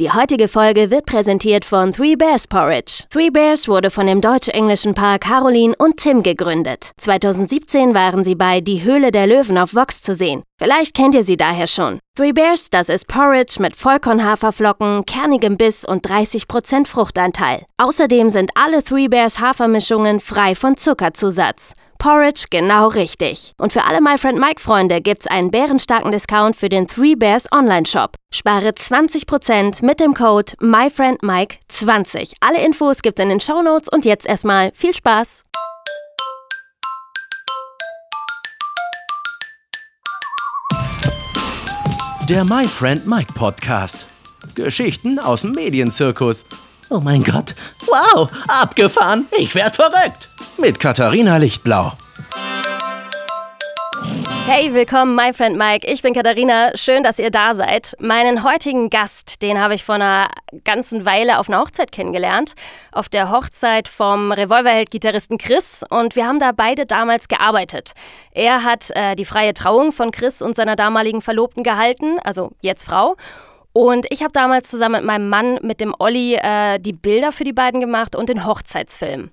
Die heutige Folge wird präsentiert von Three Bears Porridge. Three Bears wurde von dem deutsch-englischen Paar Caroline und Tim gegründet. 2017 waren sie bei Die Höhle der Löwen auf Vox zu sehen. Vielleicht kennt ihr sie daher schon. Three Bears, das ist Porridge mit Vollkornhaferflocken, kernigem Biss und 30% Fruchtanteil. Außerdem sind alle Three Bears Hafermischungen frei von Zuckerzusatz. Porridge genau richtig. Und für alle My Friend Mike Freunde gibt's einen bärenstarken Discount für den Three Bears Online Shop. Spare 20% mit dem Code MyFriendMike20. Alle Infos gibt's in den Show Notes und jetzt erstmal viel Spaß. Der My Friend Mike Podcast. Geschichten aus dem Medienzirkus. Oh mein Gott. Wow, abgefahren. Ich werd verrückt. Mit Katharina Lichtblau. Hey, willkommen, my friend Mike. Ich bin Katharina. Schön, dass ihr da seid. Meinen heutigen Gast, den habe ich vor einer ganzen Weile auf einer Hochzeit kennengelernt. Auf der Hochzeit vom Revolverheld-Gitarristen Chris. Und wir haben da beide damals gearbeitet. Er hat äh, die freie Trauung von Chris und seiner damaligen Verlobten gehalten, also jetzt Frau. Und ich habe damals zusammen mit meinem Mann, mit dem Olli, äh, die Bilder für die beiden gemacht und den Hochzeitsfilm.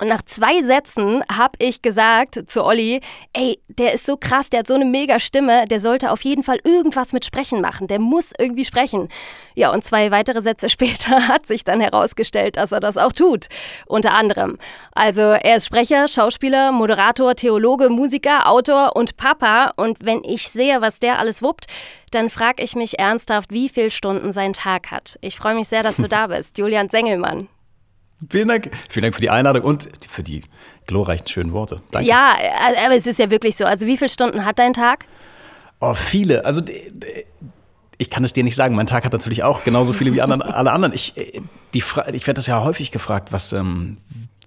Und nach zwei Sätzen habe ich gesagt zu Olli, ey, der ist so krass, der hat so eine mega Stimme, der sollte auf jeden Fall irgendwas mit Sprechen machen, der muss irgendwie sprechen. Ja, und zwei weitere Sätze später hat sich dann herausgestellt, dass er das auch tut, unter anderem. Also er ist Sprecher, Schauspieler, Moderator, Theologe, Musiker, Autor und Papa. Und wenn ich sehe, was der alles wuppt, dann frage ich mich ernsthaft, wie viele Stunden sein Tag hat. Ich freue mich sehr, dass du da bist, Julian Sengelmann. Vielen Dank. Vielen Dank für die Einladung und für die glorreichen schönen Worte. Danke. Ja, äh, aber es ist ja wirklich so. Also wie viele Stunden hat dein Tag? Oh, viele. Also ich kann es dir nicht sagen. Mein Tag hat natürlich auch genauso viele wie anderen, alle anderen. Ich, äh, ich werde das ja häufig gefragt, was, ähm,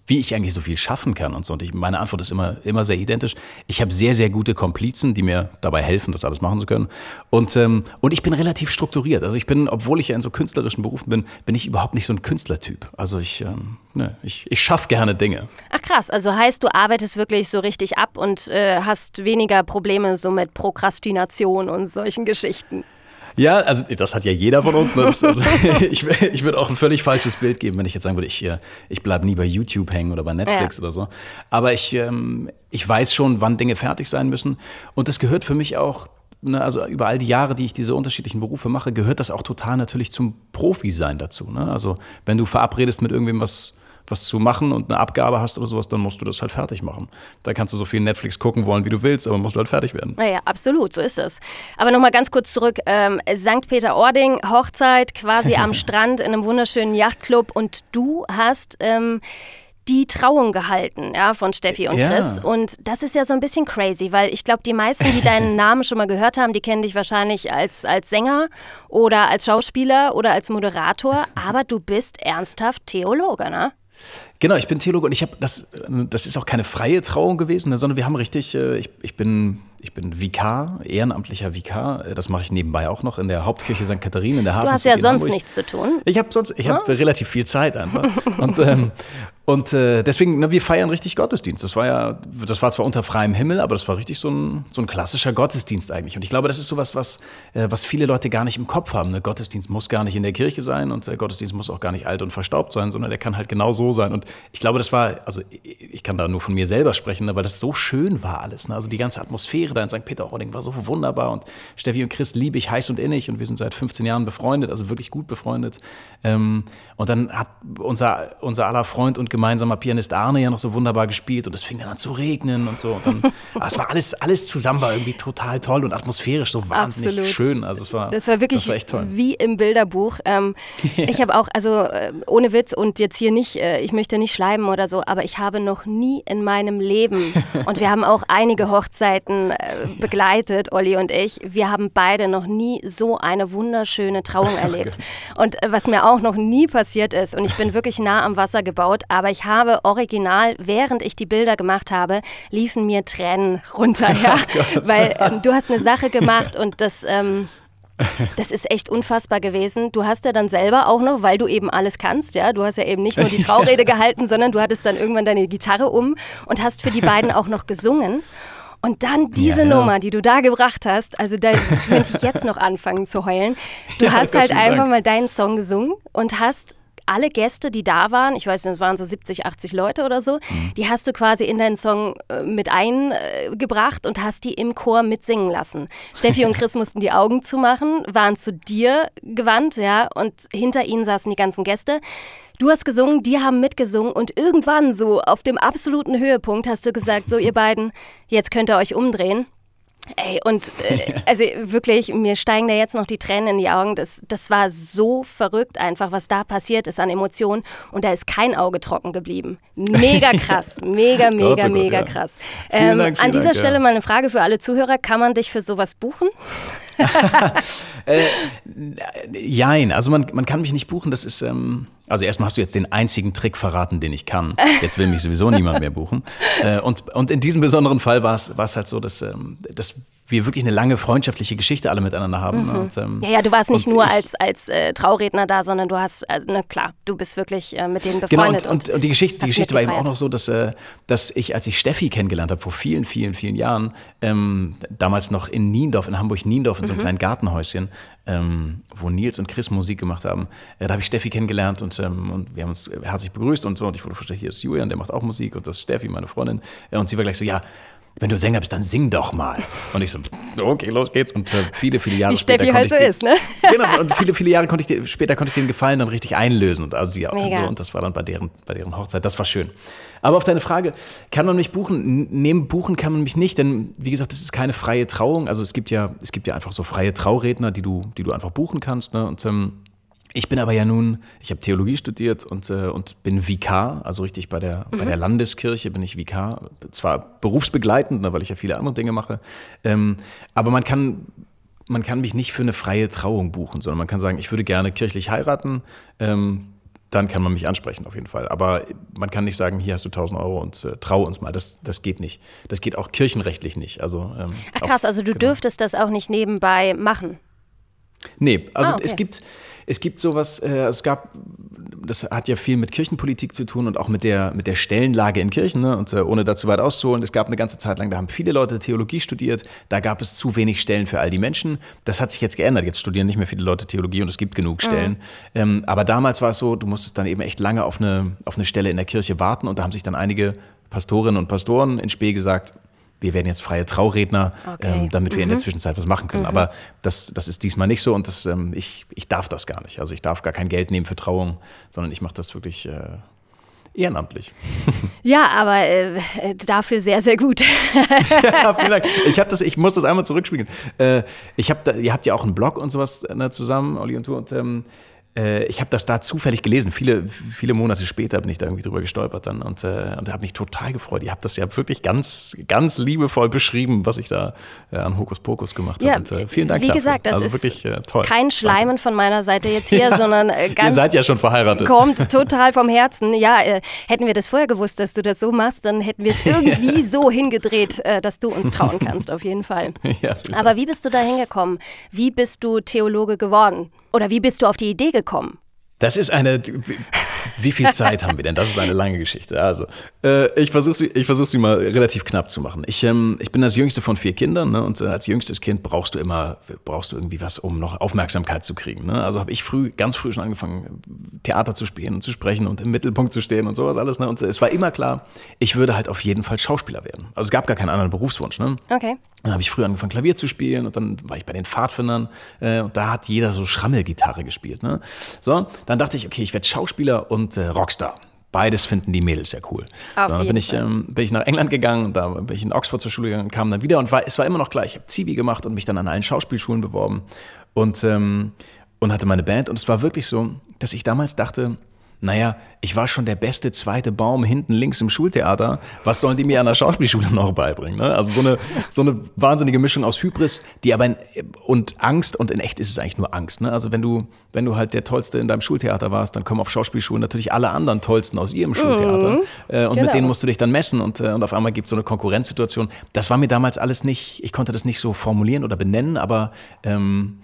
wie ich eigentlich so viel schaffen kann und so. Und ich, meine Antwort ist immer, immer sehr identisch. Ich habe sehr, sehr gute Komplizen, die mir dabei helfen, das alles machen zu können. Und, ähm, und ich bin relativ strukturiert. Also ich bin, obwohl ich ja in so künstlerischen Berufen bin, bin ich überhaupt nicht so ein Künstlertyp. Also ich, ähm, ne, ich, ich schaffe gerne Dinge. Ach krass, also heißt, du arbeitest wirklich so richtig ab und äh, hast weniger Probleme so mit Prokrastination und solchen Geschichten. Ja, also das hat ja jeder von uns. Ne? Also, ich ich würde auch ein völlig falsches Bild geben, wenn ich jetzt sagen würde, ich, äh, ich bleibe nie bei YouTube hängen oder bei Netflix ja. oder so. Aber ich, ähm, ich weiß schon, wann Dinge fertig sein müssen. Und das gehört für mich auch Ne, also über all die Jahre, die ich diese unterschiedlichen Berufe mache, gehört das auch total natürlich zum Profi-Sein dazu. Ne? Also wenn du verabredest mit irgendwem was was zu machen und eine Abgabe hast oder sowas, dann musst du das halt fertig machen. Da kannst du so viel Netflix gucken wollen, wie du willst, aber musst halt fertig werden. Naja, absolut, so ist es. Aber nochmal ganz kurz zurück. Ähm, St. Peter-Ording, Hochzeit quasi am Strand in einem wunderschönen Yachtclub und du hast... Ähm, die Trauung gehalten, ja, von Steffi und Chris. Ja. Und das ist ja so ein bisschen crazy, weil ich glaube, die meisten, die deinen Namen schon mal gehört haben, die kennen dich wahrscheinlich als, als Sänger oder als Schauspieler oder als Moderator, aber du bist ernsthaft Theologe, ne? Genau, ich bin Theologe und ich habe das, das ist auch keine freie Trauung gewesen, ne, sondern wir haben richtig, äh, ich, ich bin ich bin Vikar, ehrenamtlicher Vikar. Das mache ich nebenbei auch noch in der Hauptkirche St. Katharina in der Hafen. Du hast ja sonst nichts zu tun. Ich habe sonst, ich habe relativ viel Zeit einfach. und ähm, und äh, deswegen, na, wir feiern richtig Gottesdienst. Das war ja, das war zwar unter freiem Himmel, aber das war richtig so ein, so ein klassischer Gottesdienst eigentlich. Und ich glaube, das ist sowas, was, äh, was viele Leute gar nicht im Kopf haben. Ne? Gottesdienst muss gar nicht in der Kirche sein und der Gottesdienst muss auch gar nicht alt und verstaubt sein, sondern der kann halt genau so sein. Und ich glaube, das war, also ich kann da nur von mir selber sprechen, ne, weil das so schön war alles. Ne? Also die ganze Atmosphäre da in St. Peter-Ording war so wunderbar. Und Steffi und Chris liebe ich heiß und innig und wir sind seit 15 Jahren befreundet, also wirklich gut befreundet. Ähm, und dann hat unser, unser aller Freund und gemeinsamer Pianist Arne ja noch so wunderbar gespielt und es fing dann an zu regnen und so. Und dann, es war alles, alles zusammen war irgendwie total toll und atmosphärisch so wahnsinnig Absolut. schön. Also es war, das war wirklich das war echt toll. wie im Bilderbuch. Ähm, ja. Ich habe auch, also äh, ohne Witz und jetzt hier nicht, äh, ich möchte nicht schleimen oder so, aber ich habe noch nie in meinem Leben und wir haben auch einige Hochzeiten äh, begleitet, Olli und ich. Wir haben beide noch nie so eine wunderschöne Trauung erlebt. Und äh, was mir auch noch nie passiert ist, und ich bin wirklich nah am Wasser gebaut, aber ich habe habe original, während ich die Bilder gemacht habe, liefen mir Tränen runter. Ja? Oh Weil ähm, du hast eine Sache gemacht und das. Ähm, das ist echt unfassbar gewesen. Du hast ja dann selber auch noch, weil du eben alles kannst, ja, du hast ja eben nicht nur die Traurede gehalten, sondern du hattest dann irgendwann deine Gitarre um und hast für die beiden auch noch gesungen. Und dann diese Ja, ja. Nummer, die du da gebracht hast, also da könnte ich jetzt noch anfangen zu heulen. Du Ja, hast halt einfach Dank. mal deinen Song gesungen und hast alle Gäste, die da waren, ich weiß nicht, es waren so 70, 80 Leute oder so, Mhm. die hast du quasi in deinen Song äh, mit eingebracht und hast die im Chor mitsingen lassen. Steffi und Chris mussten die Augen zumachen, waren zu dir gewandt, ja, und hinter ihnen saßen die ganzen Gäste. Du hast gesungen, die haben mitgesungen und irgendwann so auf dem absoluten Höhepunkt hast du gesagt, so ihr beiden, jetzt könnt ihr euch umdrehen. Ey, und äh, also wirklich, mir steigen da jetzt noch die Tränen in die Augen. Das, das war so verrückt einfach, was da passiert ist an Emotionen. Und da ist kein Auge trocken geblieben. Mega krass, mega, mega, Gott, oh Gott, mega ja. krass. Vielen Ähm, Dank, vielen an dieser Dank, ja. Stelle mal eine Frage für alle Zuhörer. Kann man dich für sowas buchen? Jein, also man, man kann mich nicht buchen, das ist, ähm, also erstmal hast du jetzt den einzigen Trick verraten, den ich kann. Jetzt will mich sowieso niemand mehr buchen. Äh, und, und in diesem besonderen Fall war es halt so, dass, ähm, dass wir wirklich eine lange freundschaftliche Geschichte alle miteinander haben. ne? Und, ähm, Mhm. Ja, ja, du warst nicht nur als, als äh, Trauredner da, sondern du hast, also, na klar, du bist wirklich äh, mit denen Genau, befreundet. und, und, und die Geschichte, die Geschichte war eben auch noch so, dass, äh, dass ich, als ich Steffi kennengelernt habe, vor vielen, vielen, vielen Jahren, ähm, damals noch in Niendorf, in Hamburg-Niendorf, in so einem kleinen Gartenhäuschen, ähm, wo Nils und Chris Musik gemacht haben, äh, da habe ich Steffi kennengelernt und, ähm, und wir haben uns herzlich begrüßt und so. Und ich wurde vorgestellt, hier ist Julian, der macht auch Musik und das ist Steffi, meine Freundin. Äh, und sie war gleich so, ja, wenn du Sänger bist, dann sing doch mal. Und ich so, okay, los geht's. Und äh, viele, viele Jahre Wie später Steffi konnte halt ich so den- ist, ne? Genau, und viele, viele Jahre konnte ich den, später konnte ich den Gefallen dann richtig einlösen. Und, also sie auch, Mega. und das war dann bei deren, bei deren Hochzeit. Das war schön. Aber auf deine Frage, kann man mich buchen? Neben buchen kann man mich nicht, denn wie gesagt, das ist keine freie Trauung. Also es gibt ja, es gibt ja einfach so freie Trauredner, die du, die du einfach buchen kannst. Ne? Und ähm, ich bin aber ja nun, ich habe Theologie studiert und, äh, und bin Vikar, also richtig bei der, bei der Landeskirche bin ich Vikar. Zwar berufsbegleitend, ne, weil ich ja viele andere Dinge mache, ähm, aber man kann, man kann mich nicht für eine freie Trauung buchen, sondern man kann sagen, ich würde gerne kirchlich heiraten. Ähm, dann kann man mich ansprechen auf jeden Fall. Aber man kann nicht sagen, hier hast du 1000 Euro und äh, trau uns mal. Das, das geht nicht. Das geht auch kirchenrechtlich nicht. Also, ähm, Ach krass, auch- also du genau. dürftest das auch nicht nebenbei machen. Nee, also Ah, okay. es gibt es gibt sowas, äh, es gab, das hat ja viel mit Kirchenpolitik zu tun und auch mit der, mit der Stellenlage in Kirchen. Ne? Und äh, ohne dazu weit auszuholen, es gab eine ganze Zeit lang, da haben viele Leute Theologie studiert, da gab es zu wenig Stellen für all die Menschen. Das hat sich jetzt geändert. Jetzt studieren nicht mehr viele Leute Theologie und es gibt genug Stellen. Ähm, aber damals war es so, du musstest dann eben echt lange auf eine, auf eine Stelle in der Kirche warten und da haben sich dann einige Pastorinnen und Pastoren in Spee gesagt, wir werden jetzt freie Trauredner, Okay. ähm, damit wir in der Zwischenzeit was machen können. Aber das, das ist diesmal nicht so und das, ähm, ich, ich darf das gar nicht. Also ich darf gar kein Geld nehmen für Trauung, sondern ich mache das wirklich äh, ehrenamtlich. Ja, aber äh, äh, dafür sehr, sehr gut. ja, vielen Dank. Ich, das, ich muss das einmal zurückspiegeln. Äh, ich hab da, ihr habt ja auch einen Blog und sowas ne, zusammen, Olli und du, und ähm, äh, ich habe das da zufällig gelesen. Viele, viele Monate später bin ich da irgendwie drüber gestolpert dann und, äh, und habe mich total gefreut. Ihr habt das ja wirklich ganz, ganz liebevoll beschrieben, was ich da äh, an Hokuspokus gemacht habe. Ja, und, äh, vielen Dank wie dafür. gesagt, das also ist wirklich äh, toll. kein Schleimen von meiner Seite jetzt hier, sondern äh, Ihr ganz seid ja schon verheiratet. kommt total vom Herzen. Ja, hätten wir das vorher gewusst, dass du das so machst, dann hätten wir es irgendwie so hingedreht, dass du uns trauen kannst, auf jeden Fall. Ja, Aber wie bist du da hingekommen? Wie bist du Theologe geworden? Oder wie bist du auf die Idee gekommen? Das ist eine. Wie viel Zeit haben wir denn? Das ist eine lange Geschichte. Also, äh, ich versuche sie, ich versuch sie mal relativ knapp zu machen. Ich, ähm, ich bin das jüngste von vier Kindern ne? und äh, als jüngstes Kind brauchst du immer brauchst du irgendwie was, um noch Aufmerksamkeit zu kriegen. Ne? Also habe ich früh, ganz früh schon angefangen, Theater zu spielen und zu sprechen und im Mittelpunkt zu stehen und sowas alles. Ne? Und es war immer klar, ich würde halt auf jeden Fall Schauspieler werden. Also es gab gar keinen anderen Berufswunsch. Ne? Okay. Dann habe ich früh angefangen, Klavier zu spielen und dann war ich bei den Pfadfindern äh, und da hat jeder so Schrammelgitarre gespielt. Ne? So, dann dachte ich, okay, ich werde Schauspieler und äh, Rockstar. Beides finden die Mädels ja cool. Auf so, dann bin ich, ähm, bin ich nach England gegangen, und da bin ich in Oxford zur Schule gegangen, kam dann wieder und war, es war immer noch gleich. Ich habe Zivi gemacht und mich dann an allen Schauspielschulen beworben und, ähm, und hatte meine Band. Und es war wirklich so, dass ich damals dachte, naja, ich war schon der beste zweite Baum hinten links im Schultheater. Was sollen die mir an der Schauspielschule noch beibringen? Ne? Also so eine, so eine wahnsinnige Mischung aus Hybris, die aber in, und Angst und in echt ist es eigentlich nur Angst. Ne? Also wenn du, wenn du halt der Tollste in deinem Schultheater warst, dann kommen auf Schauspielschulen natürlich alle anderen Tollsten aus ihrem Schultheater. Äh, und Genau. mit denen musst du dich dann messen und, äh, und auf einmal gibt es so eine Konkurrenzsituation. Das war mir damals alles nicht, ich konnte das nicht so formulieren oder benennen, aber ähm,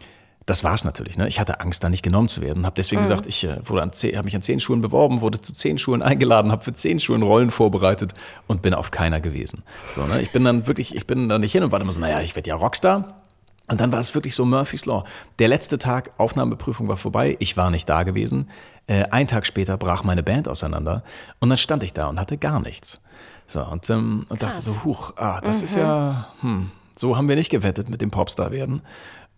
das war es natürlich. Ne? Ich hatte Angst, da nicht genommen zu werden. Habe deswegen mhm. gesagt, ich äh, habe mich an zehn Schulen beworben, wurde zu zehn Schulen eingeladen, habe für zehn Schulen Rollen vorbereitet und bin auf keiner gewesen. So, ne? Ich bin dann wirklich, ich bin da nicht hin und war immer so, naja, ich werde ja Rockstar. Und dann war es wirklich so Murphy's Law. Der letzte Tag Aufnahmeprüfung war vorbei. Ich war nicht da gewesen. Äh, ein Tag später brach meine Band auseinander. Und dann stand ich da und hatte gar nichts. So, und, ähm, und dachte so, huch, ah, das mhm. ist ja, hm, so haben wir nicht gewettet mit dem Popstar werden.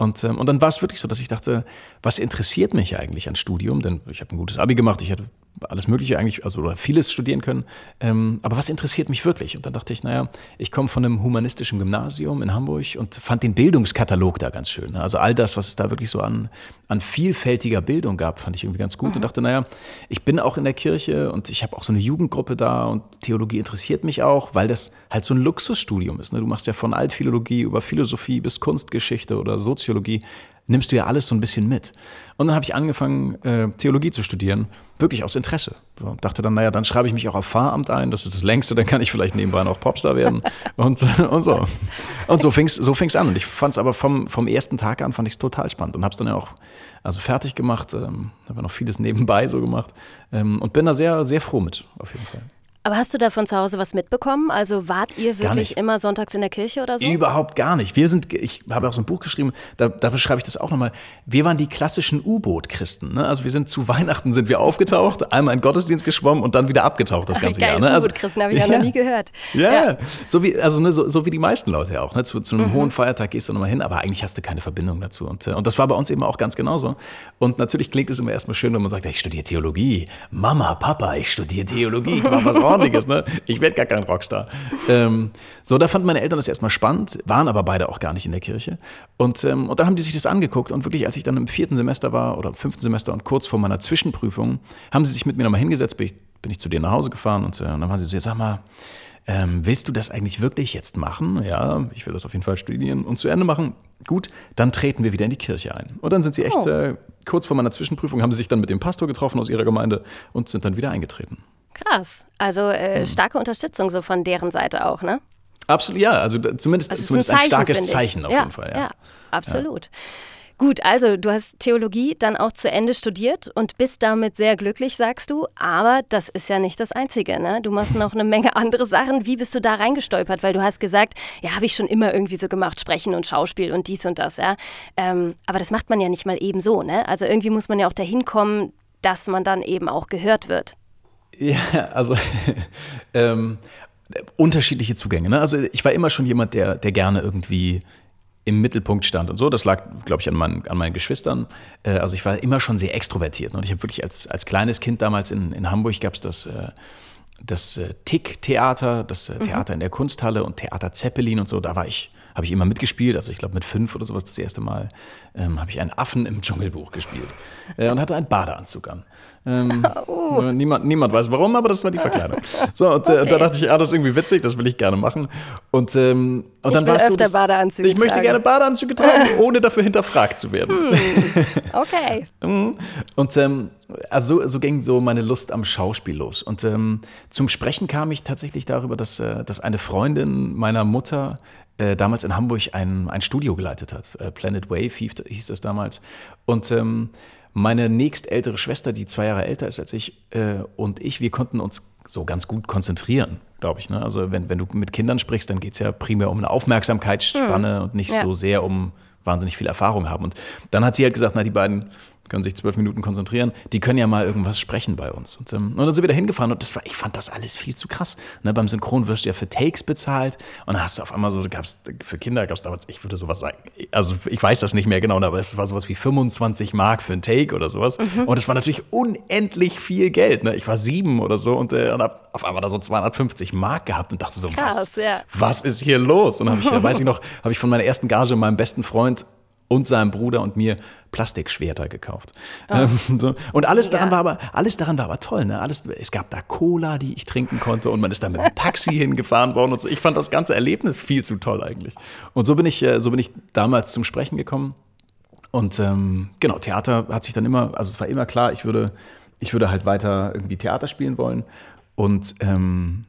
Und, ähm, und dann war es wirklich so, dass ich dachte, was interessiert mich eigentlich an Studium? Denn ich habe ein gutes Abi gemacht, ich hätte alles Mögliche eigentlich, also oder vieles studieren können. Ähm, aber was interessiert mich wirklich? Und dann dachte ich, naja, ich komme von einem humanistischen Gymnasium in Hamburg und fand den Bildungskatalog da ganz schön. Also all das, was es da wirklich so an, an vielfältiger Bildung gab, fand ich irgendwie ganz gut. Mhm. Und dachte, naja, ich bin auch in der Kirche und ich habe auch so eine Jugendgruppe da und Theologie interessiert mich auch, weil das halt so ein Luxusstudium ist. Ne? Du machst ja von Altphilologie über Philosophie bis Kunstgeschichte oder Soziologie nimmst du ja alles so ein bisschen mit. Und dann habe ich angefangen, äh, Theologie zu studieren, wirklich aus Interesse. So, dachte dann, naja, dann schreibe ich mich auch auf Pfarramt ein, das ist das längste, dann kann ich vielleicht nebenbei noch Popstar werden. und, und so. Und so fing es so fing's an. Und ich fand es aber vom, vom ersten Tag an, fand ich es total spannend und habe es dann ja auch also fertig gemacht, ähm, habe noch vieles nebenbei so gemacht ähm, und bin da sehr, sehr froh mit, auf jeden Fall. Aber hast du da von zu Hause was mitbekommen? Also wart ihr wirklich immer sonntags in der Kirche oder so? Überhaupt gar nicht. Wir sind, ich habe auch so ein Buch geschrieben, da, da beschreibe ich das auch nochmal. Wir waren die klassischen U-Boot-Christen. Ne? Also wir sind zu Weihnachten sind wir aufgetaucht, einmal in Gottesdienst geschwommen und dann wieder abgetaucht das ganze Geil, Jahr. Ne? Also, U-Boot-Christen habe ich ja, noch nie gehört. Ja, ja. so wie also ne, so, so, wie die meisten Leute ja auch. Ne? Zu, zu einem mhm. hohen Feiertag gehst du nochmal hin, aber eigentlich hast du keine Verbindung dazu. Und, äh, und das war bei uns eben auch ganz genauso. Und natürlich klingt es immer erstmal schön, wenn man sagt, ich studiere Theologie. Mama, Papa, ich studiere Theologie. Ich mache was Ordentliches. Ne? ich werde gar kein Rockstar. ähm, so, da fanden meine Eltern das erstmal spannend, waren aber beide auch gar nicht in der Kirche. Und, ähm, und dann haben die sich das angeguckt und wirklich, als ich dann im vierten Semester war oder im fünften Semester und kurz vor meiner Zwischenprüfung, haben sie sich mit mir nochmal hingesetzt, bin ich, bin ich zu denen nach Hause gefahren und, äh, und dann waren sie so, sag mal, ähm, willst du das eigentlich wirklich jetzt machen? Ja, ich will das auf jeden Fall studieren und zu Ende machen. Gut, dann treten wir wieder in die Kirche ein. Und dann sind sie echt oh. äh, kurz vor meiner Zwischenprüfung, haben sie sich dann mit dem Pastor getroffen aus ihrer Gemeinde und sind dann wieder eingetreten. Krass. Also äh, hm. starke Unterstützung so von deren Seite auch, ne? Absolut, ja. Also zumindest, also zumindest ein, Zeichen, ein, starkes Zeichen auf ja, jeden Fall. Ja, ja absolut. Ja. Gut, also du hast Theologie dann auch zu Ende studiert und bist damit sehr glücklich, sagst du. Aber das ist ja nicht das Einzige. Ne? Du machst noch eine Menge andere Sachen. Wie bist du da reingestolpert? Weil du hast gesagt, ja, habe ich schon immer irgendwie so gemacht, Sprechen und Schauspiel und dies und das. Ja? Ähm, aber das macht man ja nicht mal eben so. Ne? Also irgendwie muss man ja auch dahin kommen, dass man dann eben auch gehört wird. Ja, also ähm, unterschiedliche Zugänge. Ne? Also ich war immer schon jemand, der, der gerne irgendwie im Mittelpunkt stand und so. Das lag, glaube ich, an meinen, an meinen Geschwistern. Äh, also ich war immer schon sehr extrovertiert. Ne? Und ich habe wirklich als, als kleines Kind damals in, in Hamburg gab es das, äh, das äh, Tick-Theater, das äh, Theater mhm. in der Kunsthalle und Theater Zeppelin und so. Da war ich habe ich immer mitgespielt. Also ich glaube mit fünf oder sowas das erste Mal ähm, habe ich einen Affen im Dschungelbuch gespielt äh, und hatte einen Badeanzug an. Ähm, oh. niemand, niemand weiß warum, aber das war die Verkleidung. So, und, äh, okay. da dachte ich, ah, das ist irgendwie witzig, das will ich gerne machen. Und, ähm, und dann war es so, dass, Badeanzüge ich möchte gerne Badeanzüge tragen, ohne dafür hinterfragt zu werden. Hm. Okay. Mhm. und ähm, also so, so, ging so meine Lust am Schauspiel los. Und ähm, zum Sprechen kam ich tatsächlich darüber, dass, äh, dass eine Freundin meiner Mutter äh, damals in Hamburg ein, ein Studio geleitet hat. Äh, Planet Wave hieß, das damals. Und ähm, meine nächstältere Schwester, die zwei Jahre älter ist als ich, äh, und ich, wir konnten uns so ganz gut konzentrieren, glaube ich. Ne? Also wenn, wenn du mit Kindern sprichst, dann geht es ja primär um eine Aufmerksamkeitsspanne hm. und nicht ja. so sehr um wahnsinnig viel Erfahrung haben. Und dann hat sie halt gesagt, na, die beiden können sich zwölf Minuten konzentrieren, die können ja mal irgendwas sprechen bei uns. Und, ähm, und dann sind wir da hingefahren und das war, ich fand das alles viel zu krass. Ne, beim Synchron wirst du ja für Takes bezahlt und dann hast du auf einmal so, gab's, für Kinder gab es damals, ich würde sowas sagen, also ich weiß das nicht mehr genau, aber es war sowas wie 25 Mark für ein Take oder sowas. Mhm. Und es war natürlich unendlich viel Geld. Ne? Ich war sieben oder so und, äh, und hab auf einmal da so 250 Mark gehabt und dachte so, krass, was, ja. was ist hier los? Und dann habe ich, weiß ich noch, habe ich von meiner ersten Gage meinem besten Freund und seinem Bruder und mir Plastikschwerter gekauft. Oh. Ähm, so. Und alles daran ja. war aber, alles daran war aber toll. Ne? Alles, es gab da Cola, die ich trinken konnte und man ist da mit dem Taxi hingefahren worden und so. Ich fand das ganze Erlebnis viel zu toll eigentlich. Und so bin ich, äh, so bin ich damals zum Sprechen gekommen. Und ähm, genau, Theater hat sich dann immer, also es war immer klar, ich würde, ich würde halt weiter irgendwie Theater spielen wollen. Und ähm,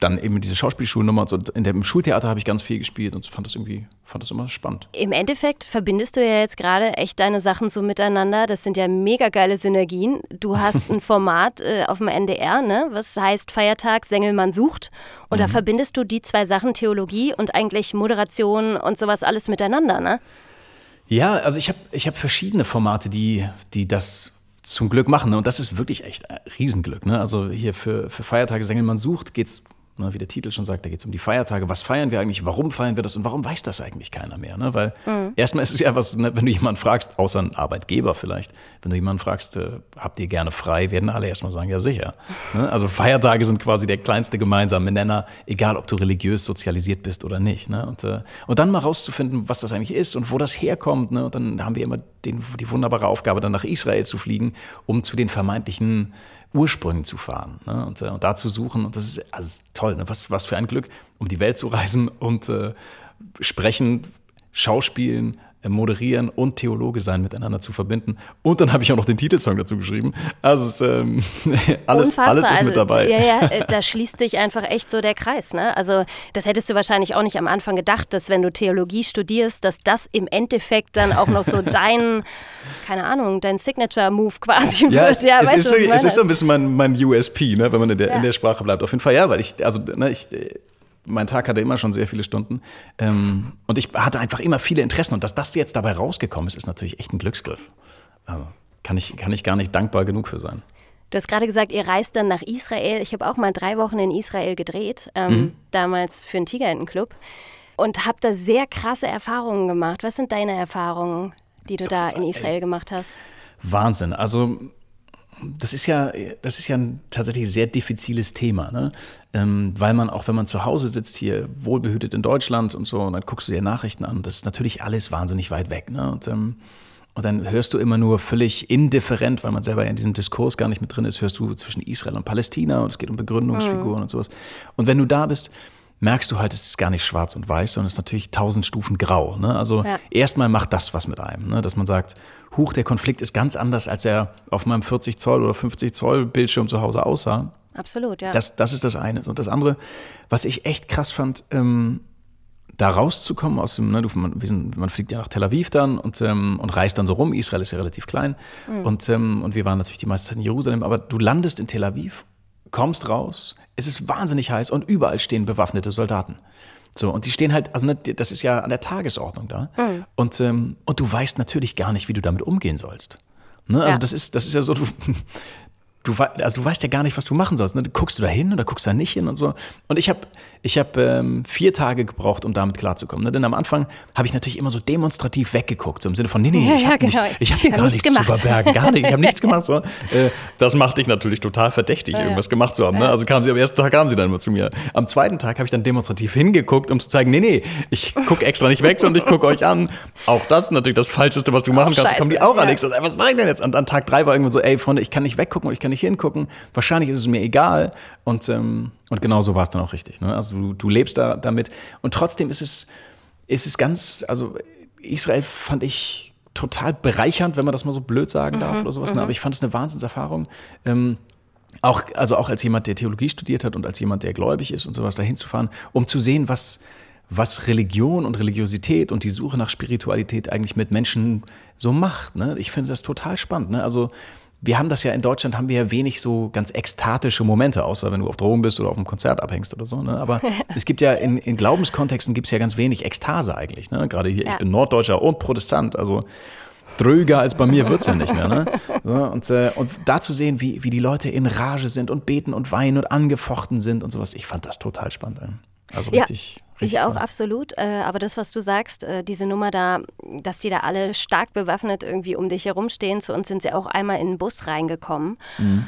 dann eben diese Schauspielschulnummer und so. In dem Schultheater habe ich ganz viel gespielt und fand das irgendwie, fand das immer spannend. Im Endeffekt verbindest du ja jetzt gerade echt deine Sachen so miteinander. Das sind ja mega geile Synergien. Du hast ein Format äh, auf dem NDR, ne? was heißt Feiertag Sengelmann sucht. Und mhm. da verbindest du die zwei Sachen, Theologie und eigentlich Moderation und sowas alles miteinander, ne? Ja, also ich habe ich hab verschiedene Formate, die, die das zum Glück machen. Ne? Und das ist wirklich echt ein Riesenglück. Ne? Also hier für, für Feiertage Sengelmann sucht geht es Ne, wie der Titel schon sagt, da geht es um die Feiertage. Was feiern wir eigentlich? Warum feiern wir das? Und warum weiß das eigentlich keiner mehr? Ne? Weil mhm. erstmal ist es ja was, ne, wenn du jemanden fragst, außer ein Arbeitgeber vielleicht, wenn du jemanden fragst, äh, habt ihr gerne frei, werden alle erstmal sagen, ja sicher. Ne? Also Feiertage sind quasi der kleinste gemeinsame Nenner, egal ob du religiös sozialisiert bist oder nicht. Ne? Und, äh, und dann mal rauszufinden, was das eigentlich ist und wo das herkommt. Ne? Und dann haben wir immer den, die wunderbare Aufgabe, dann nach Israel zu fliegen, um zu den vermeintlichen Ursprüngen zu fahren ne? und, äh, und da zu suchen. Und das ist, also toll, ne? was, was für ein Glück, um die Welt zu reisen und äh, sprechen, schauspielen, moderieren und Theologe sein miteinander zu verbinden. Und dann habe ich auch noch den Titelsong dazu geschrieben. Also es, ähm, alles, alles ist mit also, dabei. Ja, ja, äh, da schließt sich einfach echt so der Kreis. Ne? Also das hättest du wahrscheinlich auch nicht am Anfang gedacht, dass wenn du Theologie studierst, dass das im Endeffekt dann auch noch so dein, keine Ahnung, dein Signature-Move quasi ja. Es, ja, es, ist, wirklich, es ist so ein bisschen mein, mein USP, ne, wenn man in der, ja. in der Sprache bleibt. Auf jeden Fall, ja, weil ich, also ne, ich mein Tag hatte immer schon sehr viele Stunden. Ähm, und ich hatte einfach immer viele Interessen. Und dass das jetzt dabei rausgekommen ist, ist natürlich echt ein Glücksgriff. Also kann ich, kann ich gar nicht dankbar genug für sein. Du hast gerade gesagt, ihr reist dann nach Israel. Ich habe auch mal drei Wochen in Israel gedreht, ähm, mhm. damals für einen Tigerentenclub. Und habe da sehr krasse Erfahrungen gemacht. Was sind deine Erfahrungen, die du da in Israel gemacht hast? Wahnsinn. Also das ist ja, das ist ja ein tatsächlich sehr diffiziles Thema, ne? Ähm, weil man auch, wenn man zu Hause sitzt, hier wohlbehütet in Deutschland und so, und dann guckst du dir Nachrichten an, das ist natürlich alles wahnsinnig weit weg. Ne? Und, ähm, und dann hörst du immer nur völlig indifferent, weil man selber ja in diesem Diskurs gar nicht mit drin ist, hörst du zwischen Israel und Palästina und es geht um Begründungsfiguren mhm. und sowas. Und wenn du da bist, merkst du halt, es ist gar nicht schwarz und weiß, sondern es ist natürlich tausend Stufen grau. Ne? Also ja. erstmal macht das was mit einem, ne? dass man sagt, huch, der Konflikt ist ganz anders, als er auf meinem 40 Zoll oder 50 Zoll Bildschirm zu Hause aussah. Absolut, ja. Das, das ist das eine. Und das andere, was ich echt krass fand, ähm, da rauszukommen aus dem, ne, du, man, sind, man, fliegt ja nach Tel Aviv dann und, ähm, und reist dann so rum. Israel ist ja relativ klein. Mhm. Und, ähm, und wir waren natürlich die meiste Zeit in Jerusalem, aber du landest in Tel Aviv, kommst raus, es ist wahnsinnig heiß und überall stehen bewaffnete Soldaten. So, und die stehen halt, also ne, das ist ja an der Tagesordnung da. Mhm. Und, ähm, und du weißt natürlich gar nicht, wie du damit umgehen sollst. Ne? Also ja. das ist, das ist ja so, du, du, also du weißt ja gar nicht, was du machen sollst. Ne? Guckst du da hin oder guckst da nicht hin und so. Und ich habe ich hab, ähm, vier Tage gebraucht, um damit klarzukommen. Ne? Denn am Anfang habe ich natürlich immer so demonstrativ weggeguckt, so im Sinne von, nee, nee, ich habe ja, genau. nicht, hab hier hab gar nichts, nichts zu verbergen, gar nicht, ich habe nichts gemacht. So. Äh, das macht dich natürlich total verdächtig, ja, irgendwas gemacht zu haben. Ne? Also kamen sie am ersten Tag kamen sie dann immer zu mir. Am zweiten Tag habe ich dann demonstrativ hingeguckt, um zu zeigen, nee, nee, ich gucke extra nicht weg, sondern ich gucke euch an. Auch das ist natürlich das Falscheste, was du machen kannst. Scheiße. Kommen die auch, Alex. Und, was mache ich denn jetzt? Und an Tag drei war irgendwo so, ey, Freunde, ich kann nicht weggucken und ich kann nicht nicht hingucken. Wahrscheinlich ist es mir egal. Und, ähm, und genau so war es dann auch richtig. Ne? Also du, du lebst da damit. Und trotzdem ist es, ist es ganz, also Israel fand ich total bereichernd, wenn man das mal so blöd sagen darf mhm, oder sowas. Ne? Mhm. Aber ich fand es eine Wahnsinnserfahrung. Ähm, auch, also auch als jemand, der Theologie studiert hat und als jemand, der gläubig ist und sowas, da hinzufahren, um zu sehen, was, was Religion und Religiosität und die Suche nach Spiritualität eigentlich mit Menschen so macht. Ne? Ich finde das total spannend. Ne? Also wir haben das ja in Deutschland, haben wir ja wenig so ganz ekstatische Momente, außer wenn du auf Drogen bist oder auf einem Konzert abhängst oder so. Ne? Aber es gibt ja in, in Glaubenskontexten gibt es ja ganz wenig Ekstase eigentlich. Ne? Gerade hier, ja. ich bin Norddeutscher und Protestant, also dröger als bei mir wird es ja nicht mehr. Ne? So, und, äh, und da zu sehen, wie, wie die Leute in Rage sind und beten und weinen und angefochten sind und sowas, ich fand das total spannend. Also richtig. Ja. Richtig ich auch, absolut. Äh, aber das, was du sagst, äh, diese Nummer da, dass die da alle stark bewaffnet irgendwie um dich herumstehen, zu uns sind sie auch einmal in den Bus reingekommen. Mhm.